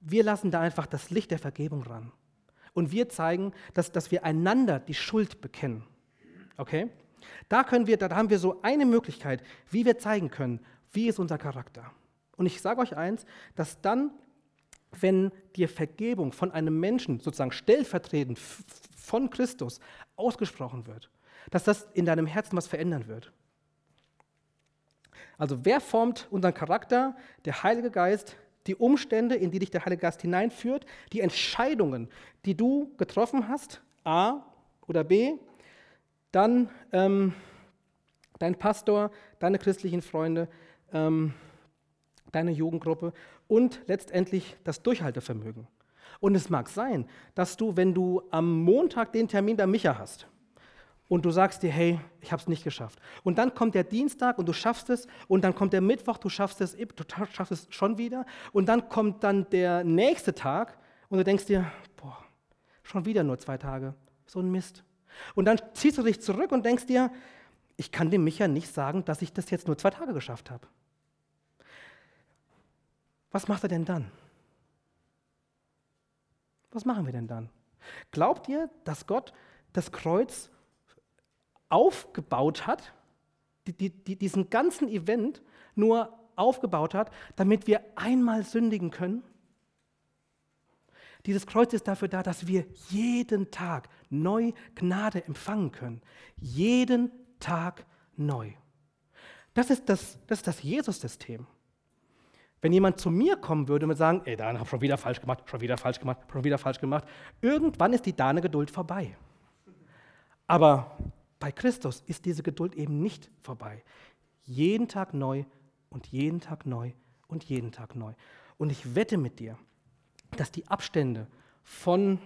wir lassen da einfach das Licht der Vergebung ran. Und wir zeigen, dass, dass wir einander die Schuld bekennen. Okay? Da, können wir, da haben wir so eine Möglichkeit, wie wir zeigen können, wie ist unser Charakter. Und ich sage euch eins, dass dann, wenn dir Vergebung von einem Menschen sozusagen stellvertretend von Christus ausgesprochen wird, dass das in deinem Herzen was verändern wird. Also wer formt unseren Charakter? Der Heilige Geist, die Umstände, in die dich der Heilige Geist hineinführt, die Entscheidungen, die du getroffen hast, A oder B, dann ähm, dein Pastor, deine christlichen Freunde, ähm, deine Jugendgruppe und letztendlich das Durchhaltevermögen. Und es mag sein, dass du, wenn du am Montag den Termin bei Micha hast und du sagst dir, hey, ich habe es nicht geschafft. Und dann kommt der Dienstag und du schaffst es und dann kommt der Mittwoch, du schaffst es, du schaffst es schon wieder und dann kommt dann der nächste Tag und du denkst dir, boah, schon wieder nur zwei Tage, so ein Mist. Und dann ziehst du dich zurück und denkst dir, ich kann dem Micha nicht sagen, dass ich das jetzt nur zwei Tage geschafft habe. Was macht er denn dann? Was machen wir denn dann? Glaubt ihr, dass Gott das Kreuz aufgebaut hat, die, die, die, diesen ganzen Event nur aufgebaut hat, damit wir einmal sündigen können? Dieses Kreuz ist dafür da, dass wir jeden Tag neu Gnade empfangen können. Jeden Tag neu. Das ist das, das, das Jesus-System. Wenn jemand zu mir kommen würde und sagen, ey, Dan, hab schon wieder falsch gemacht, schon wieder falsch gemacht, schon wieder falsch gemacht, irgendwann ist die Dane Geduld vorbei. Aber bei Christus ist diese Geduld eben nicht vorbei. Jeden Tag neu und jeden Tag neu und jeden Tag neu. Und ich wette mit dir, dass die Abstände von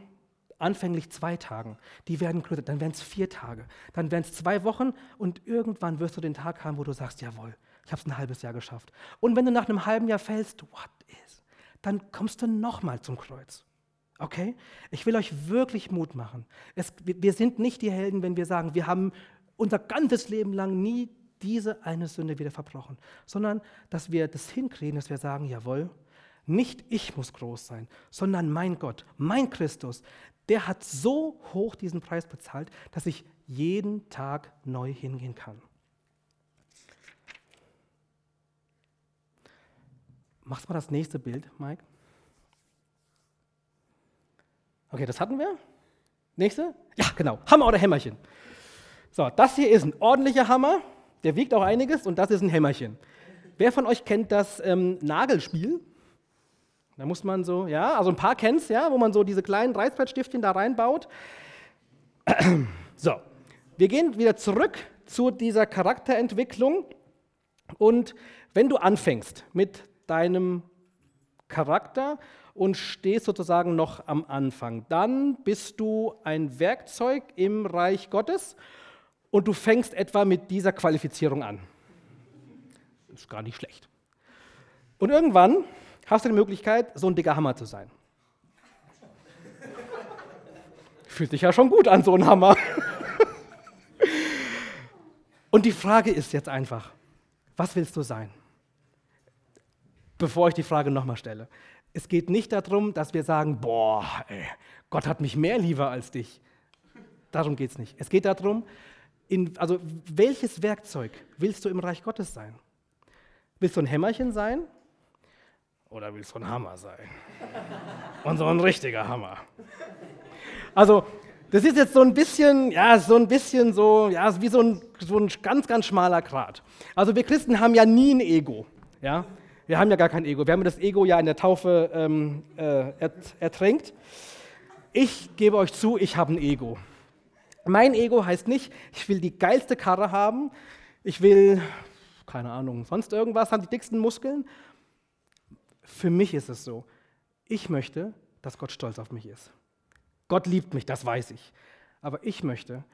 anfänglich zwei Tagen, die werden größer, dann werden es vier Tage, dann werden es zwei Wochen und irgendwann wirst du den Tag haben, wo du sagst, jawohl, ich habe es ein halbes Jahr geschafft. Und wenn du nach einem halben Jahr fällst, what is, dann kommst du nochmal zum Kreuz. Okay? Ich will euch wirklich Mut machen. Es, wir sind nicht die Helden, wenn wir sagen, wir haben unser ganzes Leben lang nie diese eine Sünde wieder verbrochen, sondern dass wir das hinkriegen, dass wir sagen, jawohl, nicht ich muss groß sein, sondern mein Gott, mein Christus, der hat so hoch diesen Preis bezahlt, dass ich jeden Tag neu hingehen kann. Machst mal das nächste Bild, Mike. Okay, das hatten wir. Nächste? Ja, genau. Hammer oder Hämmerchen. So, das hier ist ein ordentlicher Hammer. Der wiegt auch einiges und das ist ein Hämmerchen. Wer von euch kennt das ähm, Nagelspiel? Da muss man so, ja, also ein paar kennen es, ja, wo man so diese kleinen Reißbrettstiftchen da reinbaut. So, wir gehen wieder zurück zu dieser Charakterentwicklung. Und wenn du anfängst mit deinem Charakter und stehst sozusagen noch am Anfang, dann bist du ein Werkzeug im Reich Gottes und du fängst etwa mit dieser Qualifizierung an. Ist gar nicht schlecht. Und irgendwann hast du die Möglichkeit, so ein dicker Hammer zu sein. Fühlt sich ja schon gut an, so ein Hammer. Und die Frage ist jetzt einfach, was willst du sein? Bevor ich die Frage nochmal stelle. Es geht nicht darum, dass wir sagen, boah, ey, Gott hat mich mehr lieber als dich. Darum geht es nicht. Es geht darum, in, also welches Werkzeug willst du im Reich Gottes sein? Willst du ein Hämmerchen sein oder willst du ein Hammer sein? Und so ein richtiger Hammer. Also, das ist jetzt so ein bisschen, ja, so ein bisschen so, ja, wie so ein, so ein ganz, ganz schmaler Grat. Also wir Christen haben ja nie ein Ego, ja. Wir haben ja gar kein Ego. Wir haben das Ego ja in der Taufe ähm, äh, ertränkt. Ich gebe euch zu, ich habe ein Ego. Mein Ego heißt nicht, ich will die geilste Karre haben, ich will, keine Ahnung, sonst irgendwas, haben die dicksten Muskeln, für mich ist es so, ich möchte, dass Gott stolz auf mich ist. Gott liebt mich, das weiß ich. Aber ich möchte,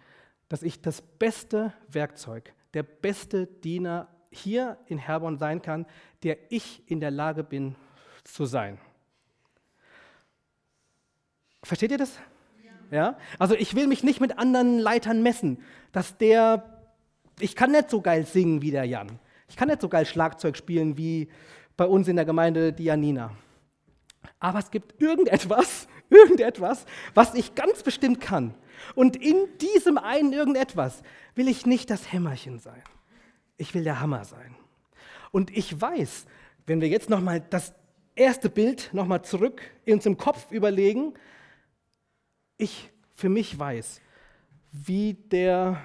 dass ich das beste Werkzeug, der beste Diener hier in Herborn sein kann, der ich in der Lage bin zu sein. Versteht ihr das? Ja. ja. Also ich will mich nicht mit anderen Leitern messen, dass der, ich kann nicht so geil singen wie der Jan. Ich kann nicht so geil Schlagzeug spielen wie bei uns in der Gemeinde Dianina. Aber es gibt irgendetwas, irgendetwas, was ich ganz bestimmt kann. Und in diesem einen irgendetwas will ich nicht das Hämmerchen sein. Ich will der Hammer sein. Und ich weiß, wenn wir jetzt nochmal das erste Bild nochmal zurück in unserem Kopf überlegen, ich für mich weiß, wie, der,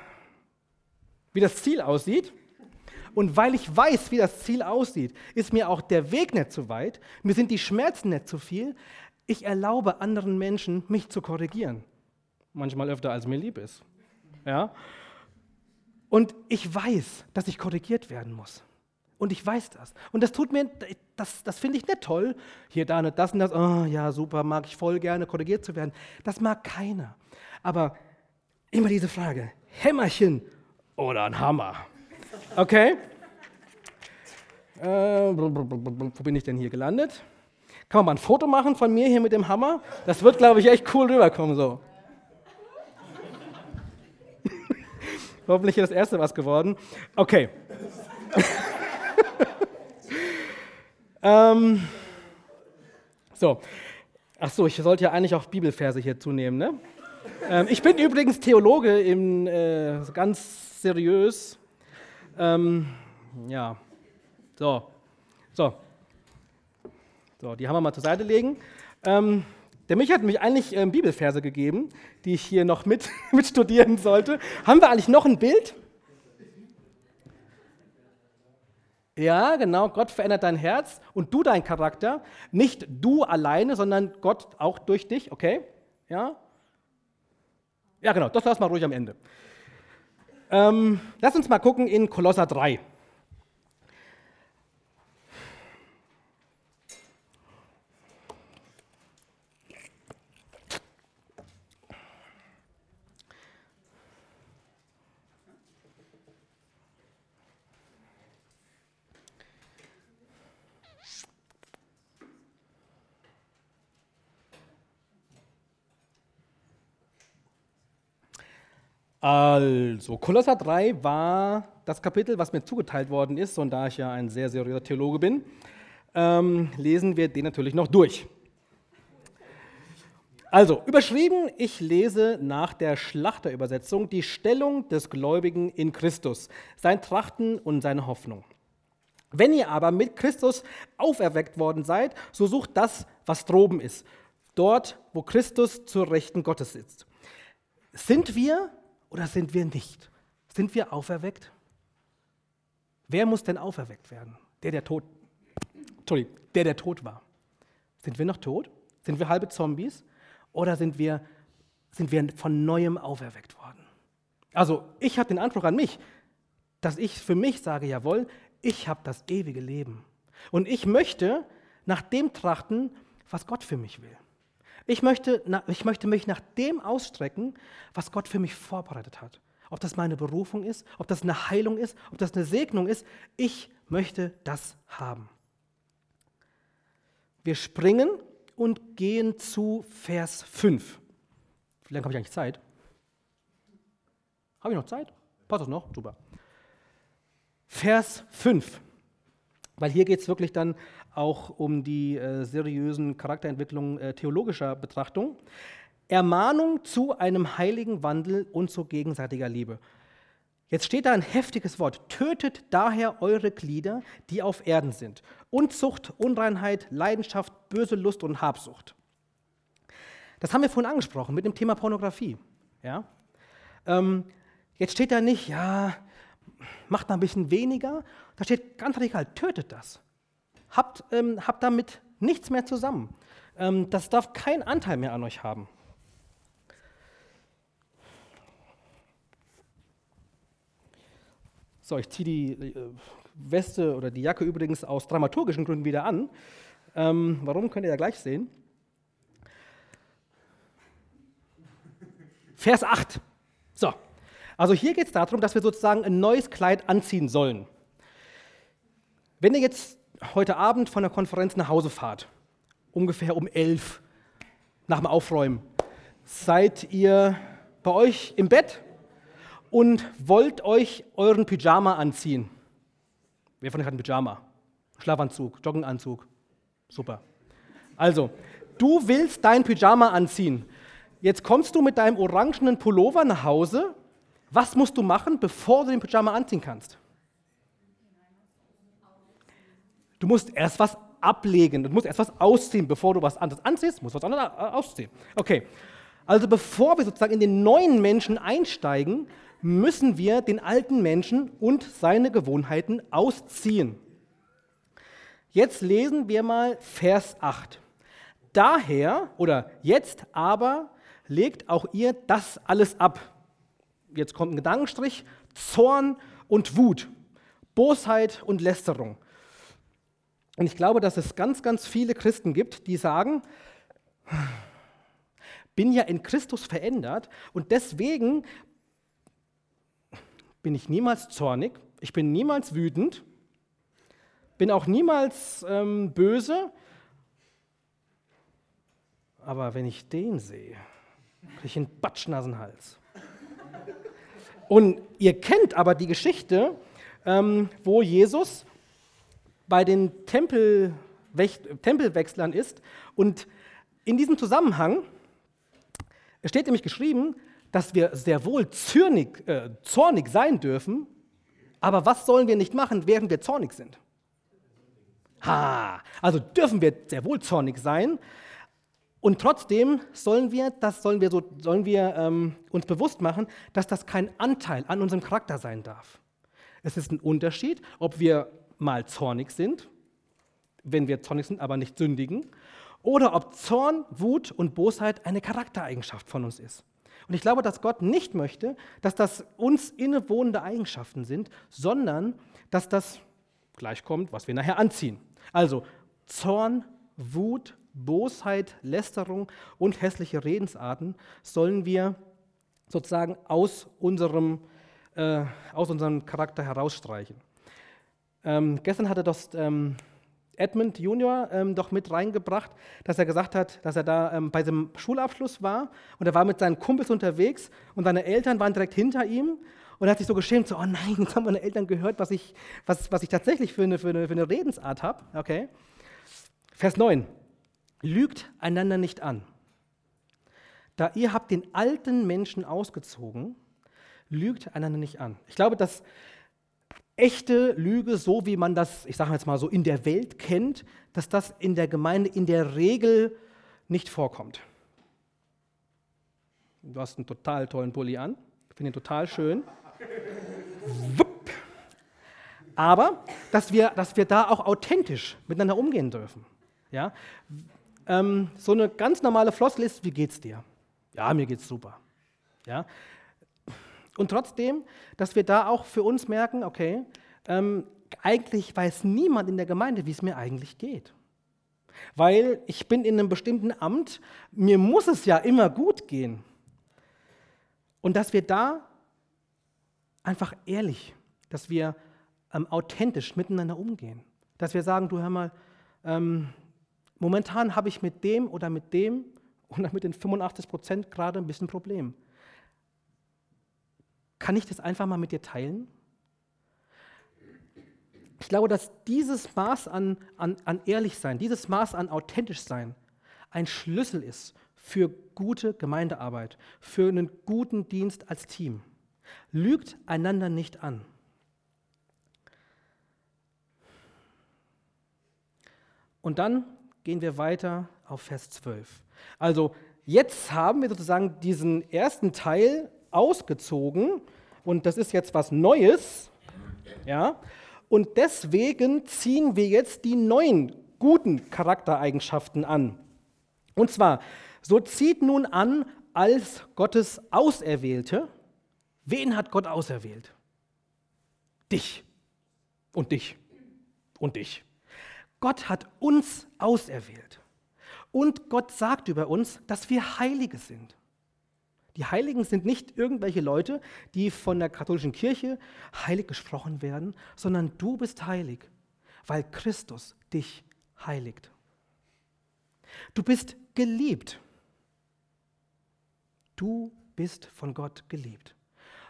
wie das Ziel aussieht und weil ich weiß, wie das Ziel aussieht, ist mir auch der Weg nicht zu weit, mir sind die Schmerzen nicht zu viel. Ich erlaube anderen Menschen, mich zu korrigieren. Manchmal öfter, als mir lieb ist. Ja? Und ich weiß, dass ich korrigiert werden muss. Und ich weiß das. Und das tut mir, das, das finde ich nicht toll. Hier, da, nicht das und das. Oh, ja, super, mag ich voll gerne, korrigiert zu werden. Das mag keiner. Aber immer diese Frage: Hämmerchen oder ein Hammer? Okay? Äh, wo bin ich denn hier gelandet? Kann man mal ein Foto machen von mir hier mit dem Hammer? Das wird, glaube ich, echt cool rüberkommen so. Hoffentlich ist das erste was geworden. Okay. ähm, so. Ach so, ich sollte ja eigentlich auch Bibelverse hier zunehmen, ne? ähm, ich bin übrigens Theologe, im, äh, ganz seriös. Ähm, ja, so, so. So, die haben wir mal zur Seite legen. Ähm, der Mich hat mich eigentlich ähm, Bibelverse gegeben, die ich hier noch mit, mit studieren sollte. Haben wir eigentlich noch ein Bild? Ja, genau, Gott verändert dein Herz und du dein Charakter. Nicht du alleine, sondern Gott auch durch dich, okay? Ja? Ja, genau, das lassen wir ruhig am Ende. Ähm, lass uns mal gucken in Kolosser 3. Also, Kolosser 3 war das Kapitel, was mir zugeteilt worden ist, und da ich ja ein sehr seriöser Theologe bin, ähm, lesen wir den natürlich noch durch. Also, überschrieben, ich lese nach der Schlachterübersetzung die Stellung des Gläubigen in Christus, sein Trachten und seine Hoffnung. Wenn ihr aber mit Christus auferweckt worden seid, so sucht das, was droben ist, dort, wo Christus zur Rechten Gottes sitzt. Sind wir oder sind wir nicht? Sind wir auferweckt? Wer muss denn auferweckt werden? Der, der tot, Entschuldigung, der, der tot war. Sind wir noch tot? Sind wir halbe Zombies? Oder sind wir, sind wir von neuem auferweckt worden? Also ich habe den Anspruch an mich, dass ich für mich sage, jawohl, ich habe das ewige Leben. Und ich möchte nach dem trachten, was Gott für mich will. Ich möchte, ich möchte mich nach dem ausstrecken, was Gott für mich vorbereitet hat. Ob das meine Berufung ist, ob das eine Heilung ist, ob das eine Segnung ist. Ich möchte das haben. Wir springen und gehen zu Vers 5. Wie lange habe ich eigentlich Zeit? Habe ich noch Zeit? Passt das noch? Super. Vers 5. Weil hier geht es wirklich dann auch um die äh, seriösen Charakterentwicklungen äh, theologischer Betrachtung. Ermahnung zu einem heiligen Wandel und zu gegenseitiger Liebe. Jetzt steht da ein heftiges Wort. Tötet daher eure Glieder, die auf Erden sind. Unzucht, Unreinheit, Leidenschaft, böse Lust und Habsucht. Das haben wir vorhin angesprochen mit dem Thema Pornografie. Ja? Ähm, jetzt steht da nicht, ja, macht mal ein bisschen weniger. Da steht ganz radikal, tötet das habt, ähm, habt damit nichts mehr zusammen. Ähm, das darf keinen Anteil mehr an euch haben. So, ich ziehe die äh, Weste oder die Jacke übrigens aus dramaturgischen Gründen wieder an. Ähm, warum könnt ihr ja gleich sehen. Vers 8. So, also hier geht es darum, dass wir sozusagen ein neues Kleid anziehen sollen. Wenn ihr jetzt heute Abend von der Konferenz nach Hause fahrt, ungefähr um elf, nach dem Aufräumen, seid ihr bei euch im Bett und wollt euch euren Pyjama anziehen. Wer von euch hat einen Pyjama? Schlafanzug, Joggenanzug. Super. Also, du willst dein Pyjama anziehen. Jetzt kommst du mit deinem orangenen Pullover nach Hause. Was musst du machen, bevor du den Pyjama anziehen kannst? Du musst erst was ablegen, du musst erst was ausziehen, bevor du was anderes anziehst, musst du was anderes ausziehen. Okay, also bevor wir sozusagen in den neuen Menschen einsteigen, müssen wir den alten Menschen und seine Gewohnheiten ausziehen. Jetzt lesen wir mal Vers 8. Daher oder jetzt aber legt auch ihr das alles ab. Jetzt kommt ein Gedankenstrich, Zorn und Wut, Bosheit und Lästerung, und ich glaube, dass es ganz, ganz viele Christen gibt, die sagen, bin ja in Christus verändert und deswegen bin ich niemals zornig, ich bin niemals wütend, bin auch niemals ähm, böse, aber wenn ich den sehe, kriege ich einen Batschnasenhals. Und ihr kennt aber die Geschichte, ähm, wo Jesus bei den Tempelwechslern ist. Und in diesem Zusammenhang steht nämlich geschrieben, dass wir sehr wohl zürnig, äh, zornig sein dürfen, aber was sollen wir nicht machen, während wir zornig sind? Ha, also dürfen wir sehr wohl zornig sein, und trotzdem sollen wir, das sollen wir, so, sollen wir ähm, uns bewusst machen, dass das kein Anteil an unserem Charakter sein darf. Es ist ein Unterschied, ob wir mal zornig sind, wenn wir zornig sind, aber nicht sündigen, oder ob Zorn, Wut und Bosheit eine Charaktereigenschaft von uns ist. Und ich glaube, dass Gott nicht möchte, dass das uns innewohnende Eigenschaften sind, sondern dass das gleichkommt, was wir nachher anziehen. Also Zorn, Wut, Bosheit, Lästerung und hässliche Redensarten sollen wir sozusagen aus unserem, äh, aus unserem Charakter herausstreichen. Ähm, gestern hatte das ähm, Edmund Junior ähm, doch mit reingebracht, dass er gesagt hat, dass er da ähm, bei seinem Schulabschluss war und er war mit seinen Kumpels unterwegs und seine Eltern waren direkt hinter ihm und er hat sich so geschämt, so, oh nein, jetzt haben meine Eltern gehört, was ich, was, was ich tatsächlich für eine, für eine, für eine Redensart habe. Okay. Vers 9. Lügt einander nicht an. Da ihr habt den alten Menschen ausgezogen, lügt einander nicht an. Ich glaube, dass echte Lüge, so wie man das, ich sage jetzt mal so, in der Welt kennt, dass das in der Gemeinde in der Regel nicht vorkommt. Du hast einen total tollen Pulli an. Ich finde ihn total schön. Aber dass wir, dass wir da auch authentisch miteinander umgehen dürfen. Ja? ähm, so eine ganz normale Floskel ist, wie geht's dir? Ja, mir geht's super. Ja? Und trotzdem, dass wir da auch für uns merken, okay, ähm, eigentlich weiß niemand in der Gemeinde, wie es mir eigentlich geht. Weil ich bin in einem bestimmten Amt, mir muss es ja immer gut gehen. Und dass wir da einfach ehrlich, dass wir ähm, authentisch miteinander umgehen. Dass wir sagen, du hör mal, ähm, Momentan habe ich mit dem oder mit dem oder mit den 85 Prozent gerade ein bisschen Problem. Kann ich das einfach mal mit dir teilen? Ich glaube, dass dieses Maß an, an, an Ehrlichsein, dieses Maß an authentisch sein ein Schlüssel ist für gute Gemeindearbeit, für einen guten Dienst als Team. Lügt einander nicht an. Und dann gehen wir weiter auf Vers 12. Also jetzt haben wir sozusagen diesen ersten Teil ausgezogen und das ist jetzt was Neues. Ja? Und deswegen ziehen wir jetzt die neuen guten Charaktereigenschaften an. Und zwar, so zieht nun an als Gottes Auserwählte. Wen hat Gott auserwählt? Dich und dich und dich. Gott hat uns auserwählt. Und Gott sagt über uns, dass wir Heilige sind. Die Heiligen sind nicht irgendwelche Leute, die von der katholischen Kirche heilig gesprochen werden, sondern du bist heilig, weil Christus dich heiligt. Du bist geliebt. Du bist von Gott geliebt.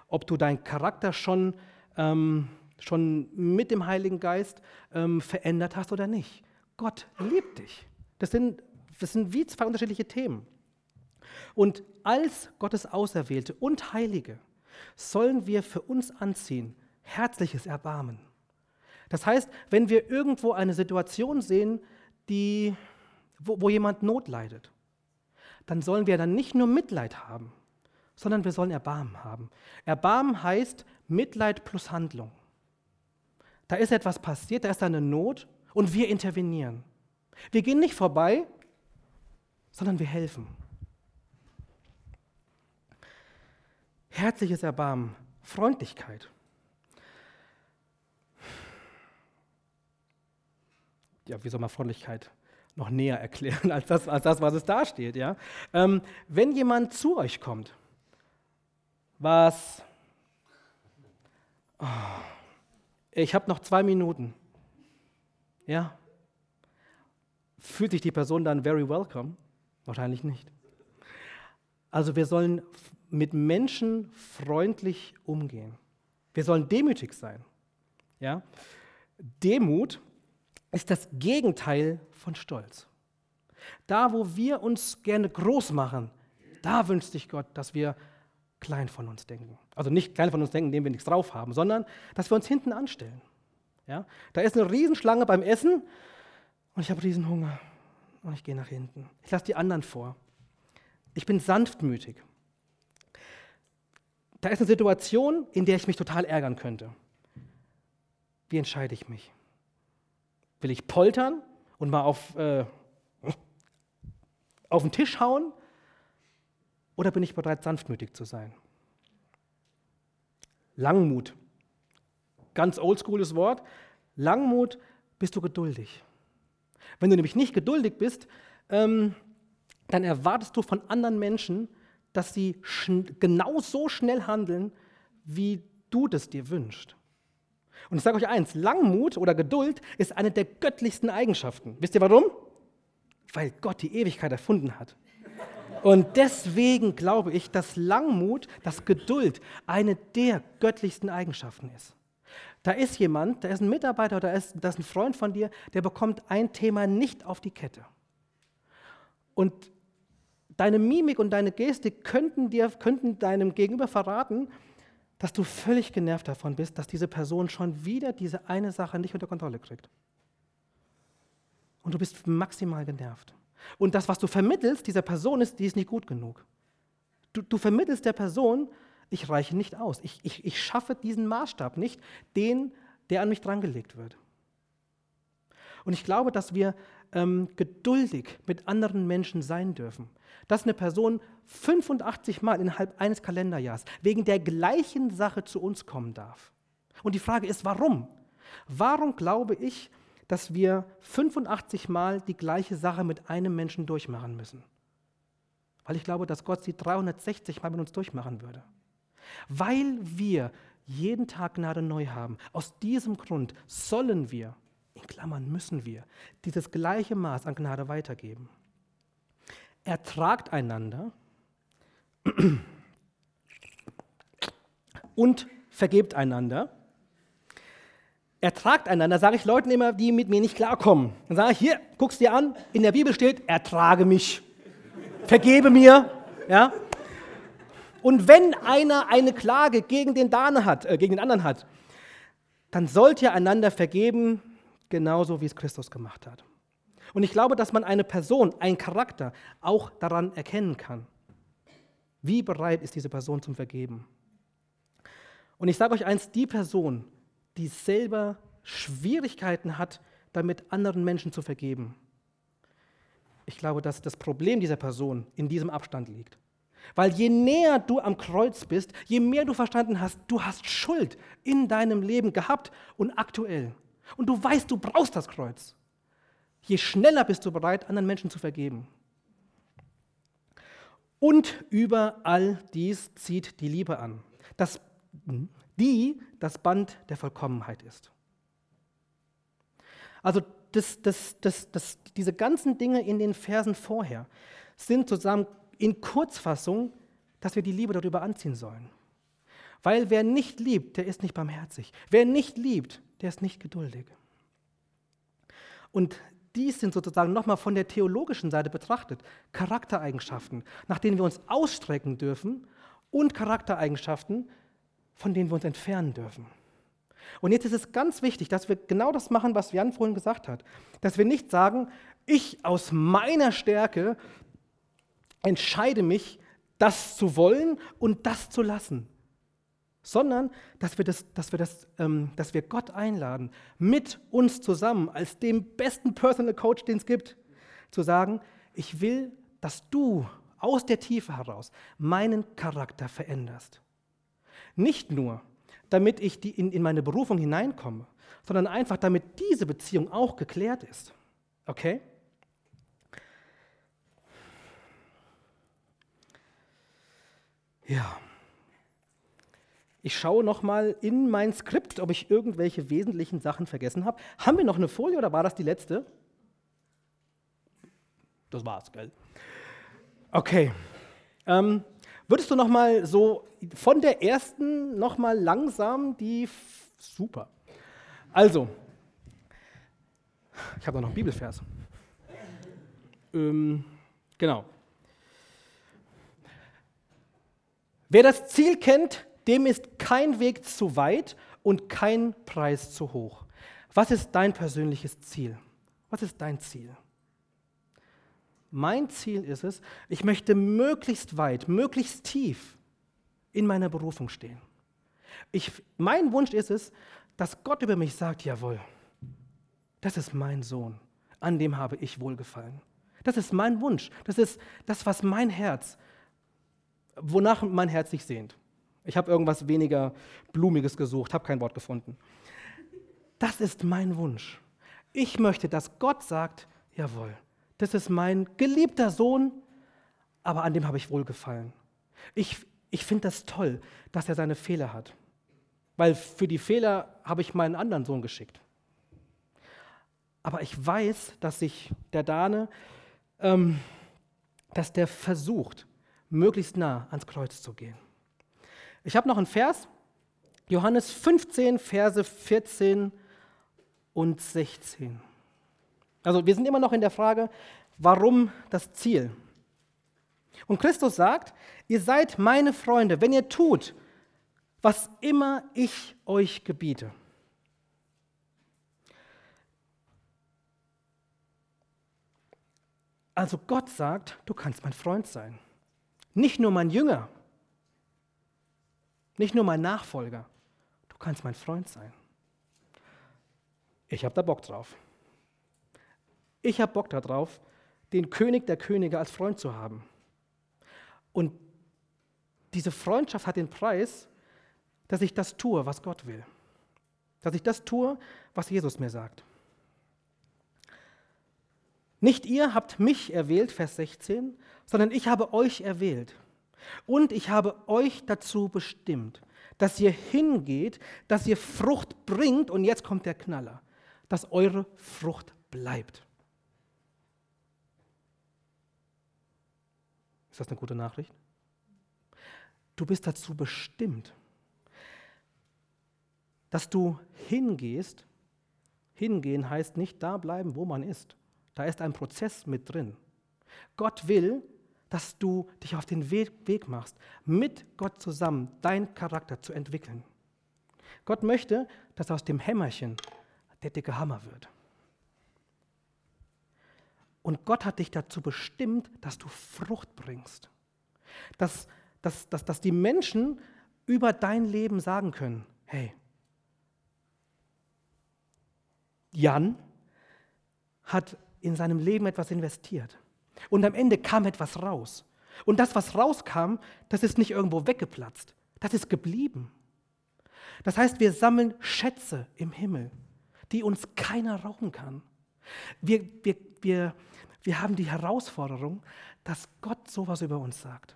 Ob du deinen Charakter schon ähm, schon mit dem Heiligen Geist ähm, verändert hast oder nicht. Gott liebt dich. Das sind, das sind wie zwei unterschiedliche Themen. Und als Gottes Auserwählte und Heilige sollen wir für uns anziehen herzliches Erbarmen. Das heißt, wenn wir irgendwo eine Situation sehen, die, wo, wo jemand Not leidet, dann sollen wir dann nicht nur Mitleid haben, sondern wir sollen Erbarmen haben. Erbarmen heißt Mitleid plus Handlung. Da ist etwas passiert, da ist eine Not und wir intervenieren. Wir gehen nicht vorbei, sondern wir helfen. Herzliches Erbarmen, Freundlichkeit. Ja, wie soll man Freundlichkeit noch näher erklären als das, als das was es da steht? Ja? Ähm, wenn jemand zu euch kommt, was. Oh, ich habe noch zwei Minuten. Ja. Fühlt sich die Person dann very welcome? Wahrscheinlich nicht. Also wir sollen mit Menschen freundlich umgehen. Wir sollen demütig sein. Ja? Demut ist das Gegenteil von Stolz. Da, wo wir uns gerne groß machen, Da wünscht sich Gott, dass wir klein von uns denken. Also nicht klein von uns denken, indem wir nichts drauf haben, sondern dass wir uns hinten anstellen. Ja? Da ist eine Riesenschlange beim Essen und ich habe Riesenhunger und ich gehe nach hinten. Ich lasse die anderen vor. Ich bin sanftmütig. Da ist eine Situation, in der ich mich total ärgern könnte. Wie entscheide ich mich? Will ich poltern und mal auf, äh, auf den Tisch hauen? Oder bin ich bereit, sanftmütig zu sein? Langmut. Ganz oldschooles Wort. Langmut bist du geduldig. Wenn du nämlich nicht geduldig bist, ähm, dann erwartest du von anderen Menschen, dass sie genau so schnell handeln, wie du das dir wünschst. Und ich sage euch eins, Langmut oder Geduld ist eine der göttlichsten Eigenschaften. Wisst ihr warum? Weil Gott die Ewigkeit erfunden hat. Und deswegen glaube ich, dass Langmut, dass Geduld eine der göttlichsten Eigenschaften ist. Da ist jemand, da ist ein Mitarbeiter oder da ist, da ist ein Freund von dir, der bekommt ein Thema nicht auf die Kette. Und deine Mimik und deine Gestik könnten, dir, könnten deinem Gegenüber verraten, dass du völlig genervt davon bist, dass diese Person schon wieder diese eine Sache nicht unter Kontrolle kriegt. Und du bist maximal genervt. Und das, was du vermittelst dieser Person ist, die ist nicht gut genug. Du, du vermittelst der Person, ich reiche nicht aus. Ich, ich, ich schaffe diesen Maßstab nicht, den, der an mich drangelegt wird. Und ich glaube, dass wir ähm, geduldig mit anderen Menschen sein dürfen. Dass eine Person 85 Mal innerhalb eines Kalenderjahres wegen der gleichen Sache zu uns kommen darf. Und die Frage ist, warum? Warum glaube ich, dass wir 85 Mal die gleiche Sache mit einem Menschen durchmachen müssen? Weil ich glaube, dass Gott sie 360 Mal mit uns durchmachen würde. Weil wir jeden Tag Gnade neu haben. Aus diesem Grund sollen wir, in Klammern müssen wir, dieses gleiche Maß an Gnade weitergeben. Ertragt einander und vergebt einander. Ertragt einander, sage ich Leuten immer, die mit mir nicht klarkommen. Dann sage ich, hier, guck's dir an, in der Bibel steht, ertrage mich, vergebe mir. Ja? Und wenn einer eine Klage gegen den, Dane hat, äh, gegen den anderen hat, dann sollt ihr einander vergeben, genauso wie es Christus gemacht hat. Und ich glaube, dass man eine Person, einen Charakter auch daran erkennen kann. Wie bereit ist diese Person zum Vergeben? Und ich sage euch eins, die Person, die selber Schwierigkeiten hat, damit anderen Menschen zu vergeben, ich glaube, dass das Problem dieser Person in diesem Abstand liegt. Weil je näher du am Kreuz bist, je mehr du verstanden hast, du hast Schuld in deinem Leben gehabt und aktuell. Und du weißt, du brauchst das Kreuz. Je schneller bist du bereit, anderen Menschen zu vergeben. Und über all dies zieht die Liebe an, das, die das Band der Vollkommenheit ist. Also das, das, das, diese ganzen Dinge in den Versen vorher sind zusammen in Kurzfassung, dass wir die Liebe darüber anziehen sollen. Weil wer nicht liebt, der ist nicht barmherzig. Wer nicht liebt, der ist nicht geduldig. Und dies sind sozusagen nochmal von der theologischen Seite betrachtet Charaktereigenschaften, nach denen wir uns ausstrecken dürfen und Charaktereigenschaften, von denen wir uns entfernen dürfen. Und jetzt ist es ganz wichtig, dass wir genau das machen, was Jan vorhin gesagt hat. Dass wir nicht sagen, ich aus meiner Stärke entscheide mich, das zu wollen und das zu lassen, sondern dass wir, das, dass wir, das, ähm, dass wir Gott einladen, mit uns zusammen, als dem besten Personal Coach, den es gibt, zu sagen, ich will, dass du aus der Tiefe heraus meinen Charakter veränderst. Nicht nur, damit ich die in, in meine Berufung hineinkomme, sondern einfach, damit diese Beziehung auch geklärt ist. Okay? Ja. Ich schaue noch mal in mein Skript, ob ich irgendwelche wesentlichen Sachen vergessen habe. Haben wir noch eine Folie oder war das die letzte? Das war's, gell? Okay. Ähm, würdest du noch mal so von der ersten noch mal langsam die super. Also, ich habe noch einen Bibelvers. Ähm, genau. Wer das Ziel kennt, dem ist kein Weg zu weit und kein Preis zu hoch. Was ist dein persönliches Ziel? Was ist dein Ziel? Mein Ziel ist es, ich möchte möglichst weit, möglichst tief in meiner Berufung stehen. Ich, mein Wunsch ist es, dass Gott über mich sagt, jawohl, das ist mein Sohn, an dem habe ich wohlgefallen. Das ist mein Wunsch, das ist das, was mein Herz, wonach mein Herz sich sehnt. Ich habe irgendwas weniger Blumiges gesucht, habe kein Wort gefunden. Das ist mein Wunsch. Ich möchte, dass Gott sagt, jawohl, das ist mein geliebter Sohn, aber an dem habe ich wohlgefallen. Ich, ich finde das toll, dass er seine Fehler hat, weil für die Fehler habe ich meinen anderen Sohn geschickt. Aber ich weiß, dass sich der Dane, ähm, dass der versucht, möglichst nah ans Kreuz zu gehen. Ich habe noch einen Vers, Johannes 15, Verse 14 und 16. Also wir sind immer noch in der Frage, warum das Ziel? Und Christus sagt, ihr seid meine Freunde, wenn ihr tut, was immer ich euch gebiete. Also Gott sagt, du kannst mein Freund sein. Nicht nur mein Jünger, nicht nur mein Nachfolger, du kannst mein Freund sein. Ich habe da Bock drauf. Ich habe Bock darauf, den König der Könige als Freund zu haben. Und diese Freundschaft hat den Preis, dass ich das tue, was Gott will. Dass ich das tue, was Jesus mir sagt. Nicht ihr habt mich erwählt, Vers 16, sondern ich habe euch erwählt. Und ich habe euch dazu bestimmt, dass ihr hingeht, dass ihr Frucht bringt, und jetzt kommt der Knaller, dass eure Frucht bleibt. Ist das eine gute Nachricht? Du bist dazu bestimmt, dass du hingehst. Hingehen heißt nicht da bleiben, wo man ist. Da ist ein Prozess mit drin. Gott will, dass du dich auf den Weg machst, mit Gott zusammen deinen Charakter zu entwickeln. Gott möchte, dass aus dem Hämmerchen der dicke Hammer wird. Und Gott hat dich dazu bestimmt, dass du Frucht bringst. Dass, dass, dass, dass die Menschen über dein Leben sagen können, hey, Jan hat in seinem Leben etwas investiert. Und am Ende kam etwas raus. Und das, was rauskam, das ist nicht irgendwo weggeplatzt. Das ist geblieben. Das heißt, wir sammeln Schätze im Himmel, die uns keiner rauben kann. Wir, wir, wir, wir haben die Herausforderung, dass Gott sowas über uns sagt.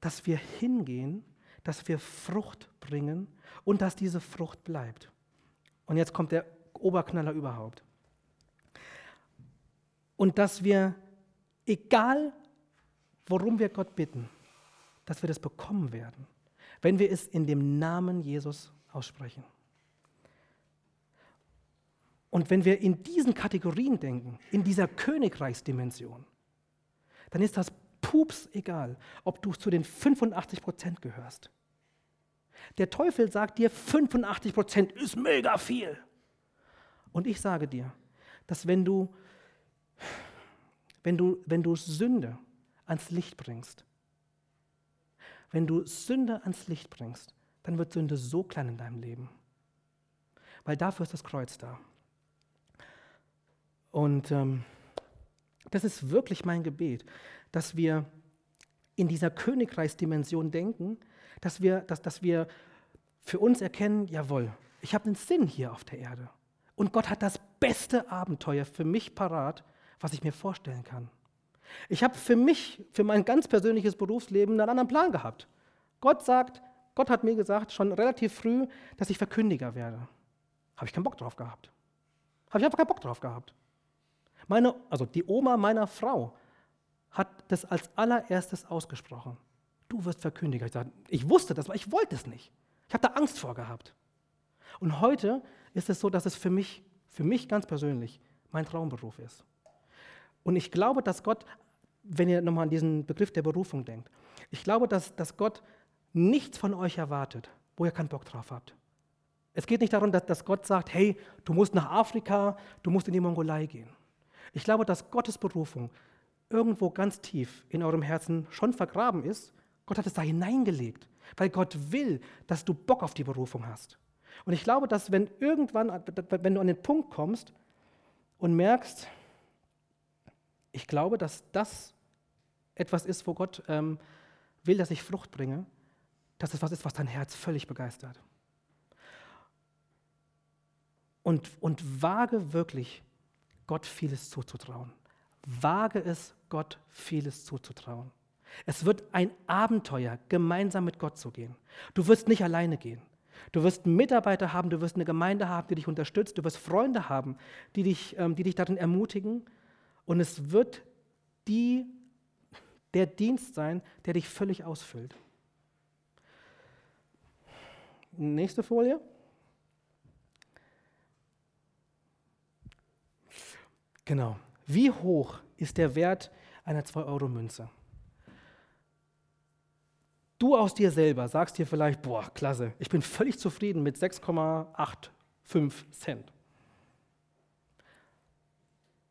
Dass wir hingehen, dass wir Frucht bringen und dass diese Frucht bleibt. Und jetzt kommt der Oberknaller überhaupt. Und dass wir, egal worum wir Gott bitten, dass wir das bekommen werden, wenn wir es in dem Namen Jesus aussprechen. Und wenn wir in diesen Kategorien denken, in dieser Königreichsdimension, dann ist das pups egal, ob du zu den 85 Prozent gehörst. Der Teufel sagt dir, 85 Prozent ist mega viel. Und ich sage dir, dass wenn du, wenn du, wenn du Sünde ans Licht bringst, wenn du Sünde ans Licht bringst, dann wird Sünde so klein in deinem Leben. Weil dafür ist das Kreuz da. Und ähm, das ist wirklich mein Gebet, dass wir in dieser Königreichsdimension denken, dass wir, dass, dass wir für uns erkennen, jawohl, ich habe einen Sinn hier auf der Erde. Und Gott hat das beste Abenteuer für mich parat, was ich mir vorstellen kann. Ich habe für mich, für mein ganz persönliches Berufsleben einen anderen Plan gehabt. Gott sagt, Gott hat mir gesagt, schon relativ früh, dass ich Verkündiger werde. Habe ich keinen Bock drauf gehabt. Habe ich einfach keinen Bock drauf gehabt. Meine, also die Oma meiner Frau hat das als allererstes ausgesprochen. Du wirst Verkündiger. Ich, sage, ich wusste das, aber ich wollte es nicht. Ich habe da Angst vor gehabt. Und heute ist es so, dass es für mich, für mich ganz persönlich mein Traumberuf ist. Und ich glaube, dass Gott wenn ihr nochmal an diesen Begriff der Berufung denkt. Ich glaube, dass, dass Gott nichts von euch erwartet, wo ihr keinen Bock drauf habt. Es geht nicht darum, dass, dass Gott sagt, hey, du musst nach Afrika, du musst in die Mongolei gehen. Ich glaube, dass Gottes Berufung irgendwo ganz tief in eurem Herzen schon vergraben ist. Gott hat es da hineingelegt, weil Gott will, dass du Bock auf die Berufung hast. Und ich glaube, dass wenn irgendwann, wenn du an den Punkt kommst und merkst, ich glaube, dass das etwas ist, wo Gott ähm, will, dass ich Frucht bringe, dass es was ist, was dein Herz völlig begeistert. Und, und wage wirklich, Gott vieles zuzutrauen. Wage es, Gott vieles zuzutrauen. Es wird ein Abenteuer, gemeinsam mit Gott zu gehen. Du wirst nicht alleine gehen. Du wirst Mitarbeiter haben, du wirst eine Gemeinde haben, die dich unterstützt, du wirst Freunde haben, die dich, ähm, die dich darin ermutigen. Und es wird die, der Dienst sein, der dich völlig ausfüllt. Nächste Folie. Genau. Wie hoch ist der Wert einer 2-Euro-Münze? Du aus dir selber sagst dir vielleicht, boah, klasse, ich bin völlig zufrieden mit 6,85 Cent.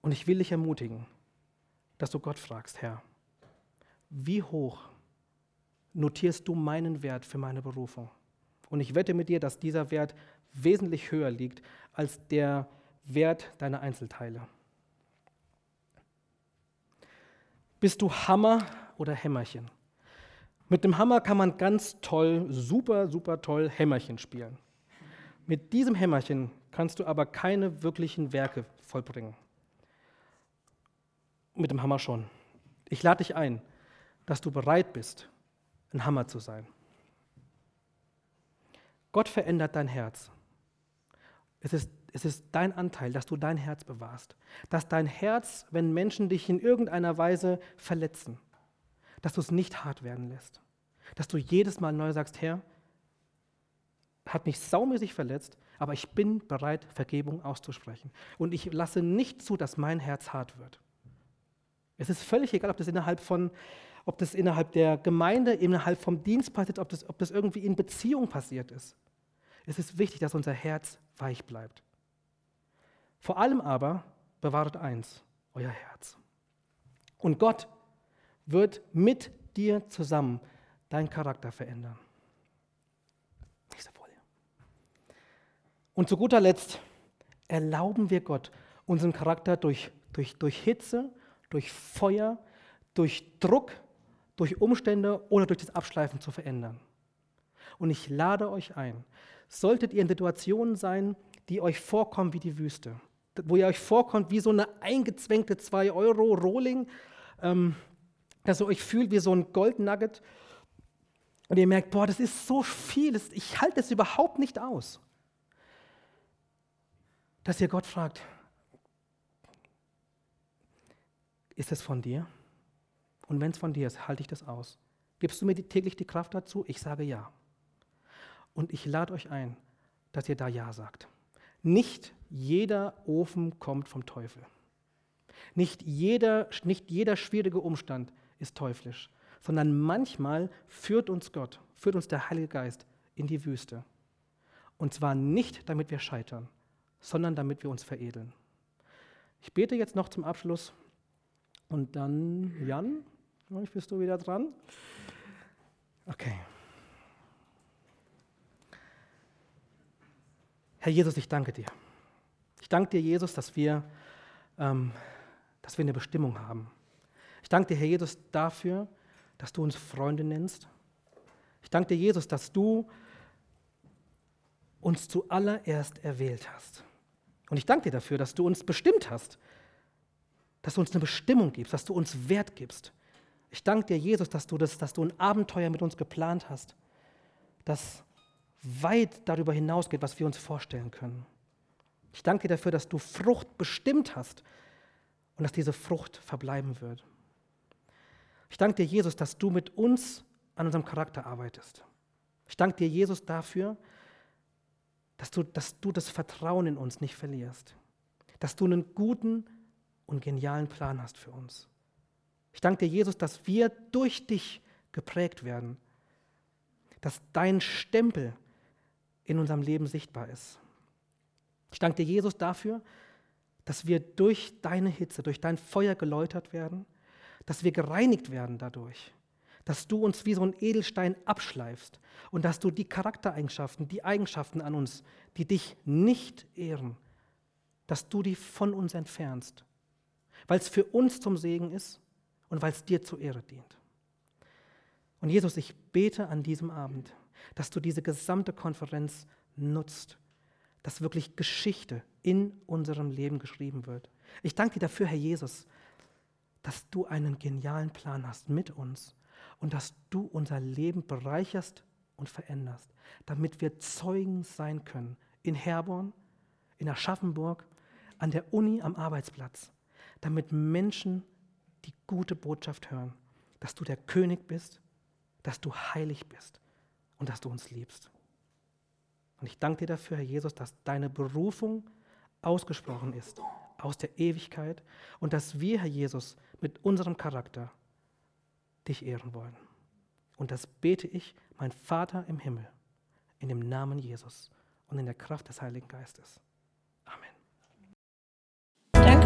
Und ich will dich ermutigen, dass du Gott fragst, Herr, wie hoch notierst du meinen Wert für meine Berufung? Und ich wette mit dir, dass dieser Wert wesentlich höher liegt als der Wert deiner Einzelteile. Bist du Hammer oder Hämmerchen? Mit dem Hammer kann man ganz toll, super, super toll Hämmerchen spielen. Mit diesem Hämmerchen kannst du aber keine wirklichen Werke vollbringen. Mit dem Hammer schon. Ich lade dich ein, dass du bereit bist, ein Hammer zu sein. Gott verändert dein Herz. Es ist, es ist dein Anteil, dass du dein Herz bewahrst. Dass dein Herz, wenn Menschen dich in irgendeiner Weise verletzen, dass du es nicht hart werden lässt. Dass du jedes Mal neu sagst, Herr, hat mich saumäßig verletzt, aber ich bin bereit, Vergebung auszusprechen. Und ich lasse nicht zu, dass mein Herz hart wird. Es ist völlig egal, ob das innerhalb von, ob das innerhalb der Gemeinde, innerhalb vom Dienst passiert, ob das, ob das irgendwie in Beziehung passiert ist. Es ist wichtig, dass unser Herz weich bleibt. Vor allem aber bewahrt eins, euer Herz. Und Gott wird mit dir zusammen deinen Charakter verändern. Nächste Folie. Und zu guter Letzt erlauben wir Gott, unseren Charakter durch, durch, durch Hitze, durch Feuer, durch Druck, durch Umstände oder durch das Abschleifen zu verändern. Und ich lade euch ein, solltet ihr in Situationen sein, die euch vorkommen wie die Wüste, wo ihr euch vorkommt wie so eine eingezwängte 2-Euro-Rolling, ähm, dass ihr euch fühlt wie so ein Goldnugget und ihr merkt, boah, das ist so viel, ich halte es überhaupt nicht aus. Dass ihr Gott fragt, ist es von dir? Und wenn es von dir ist, halte ich das aus. Gibst du mir täglich die Kraft dazu? Ich sage ja. Und ich lade euch ein, dass ihr da Ja sagt. Nicht jeder Ofen kommt vom Teufel. Nicht jeder, nicht jeder schwierige Umstand ist teuflisch, sondern manchmal führt uns Gott, führt uns der Heilige Geist in die Wüste. Und zwar nicht, damit wir scheitern, sondern damit wir uns veredeln. Ich bete jetzt noch zum Abschluss und dann, Jan, bist du wieder dran? Okay. Herr Jesus, ich danke dir. Ich danke dir, Jesus, dass wir, ähm, dass wir eine Bestimmung haben. Ich danke dir, Herr Jesus, dafür, dass du uns Freunde nennst. Ich danke dir, Jesus, dass du uns zuallererst erwählt hast. Und ich danke dir dafür, dass du uns bestimmt hast, dass du uns eine Bestimmung gibst, dass du uns Wert gibst. Ich danke dir, Jesus, dass du, das, dass du ein Abenteuer mit uns geplant hast, dass weit darüber hinausgeht, was wir uns vorstellen können. Ich danke dir dafür, dass du Frucht bestimmt hast und dass diese Frucht verbleiben wird. Ich danke dir, Jesus, dass du mit uns an unserem Charakter arbeitest. Ich danke dir, Jesus, dafür, dass du, dass du das Vertrauen in uns nicht verlierst. Dass du einen guten und genialen Plan hast für uns. Ich danke dir, Jesus, dass wir durch dich geprägt werden, dass dein Stempel in unserem Leben sichtbar ist. Ich danke dir, Jesus, dafür, dass wir durch deine Hitze, durch dein Feuer geläutert werden, dass wir gereinigt werden dadurch, dass du uns wie so ein Edelstein abschleifst und dass du die Charaktereigenschaften, die Eigenschaften an uns, die dich nicht ehren, dass du die von uns entfernst, weil es für uns zum Segen ist und weil es dir zur Ehre dient. Und Jesus, ich bete an diesem Abend, dass du diese gesamte Konferenz nutzt, dass wirklich Geschichte in unserem Leben geschrieben wird. Ich danke dir dafür, Herr Jesus, dass du einen genialen Plan hast mit uns und dass du unser Leben bereicherst und veränderst, damit wir Zeugen sein können in Herborn, in Aschaffenburg, an der Uni, am Arbeitsplatz, damit Menschen die gute Botschaft hören, dass du der König bist, dass du heilig bist und dass du uns liebst. Und ich danke dir dafür, Herr Jesus, dass deine Berufung ausgesprochen ist aus der Ewigkeit und dass wir, Herr Jesus, mit unserem Charakter dich ehren wollen. Und das bete ich, mein Vater im Himmel, in dem Namen Jesus und in der Kraft des Heiligen Geistes.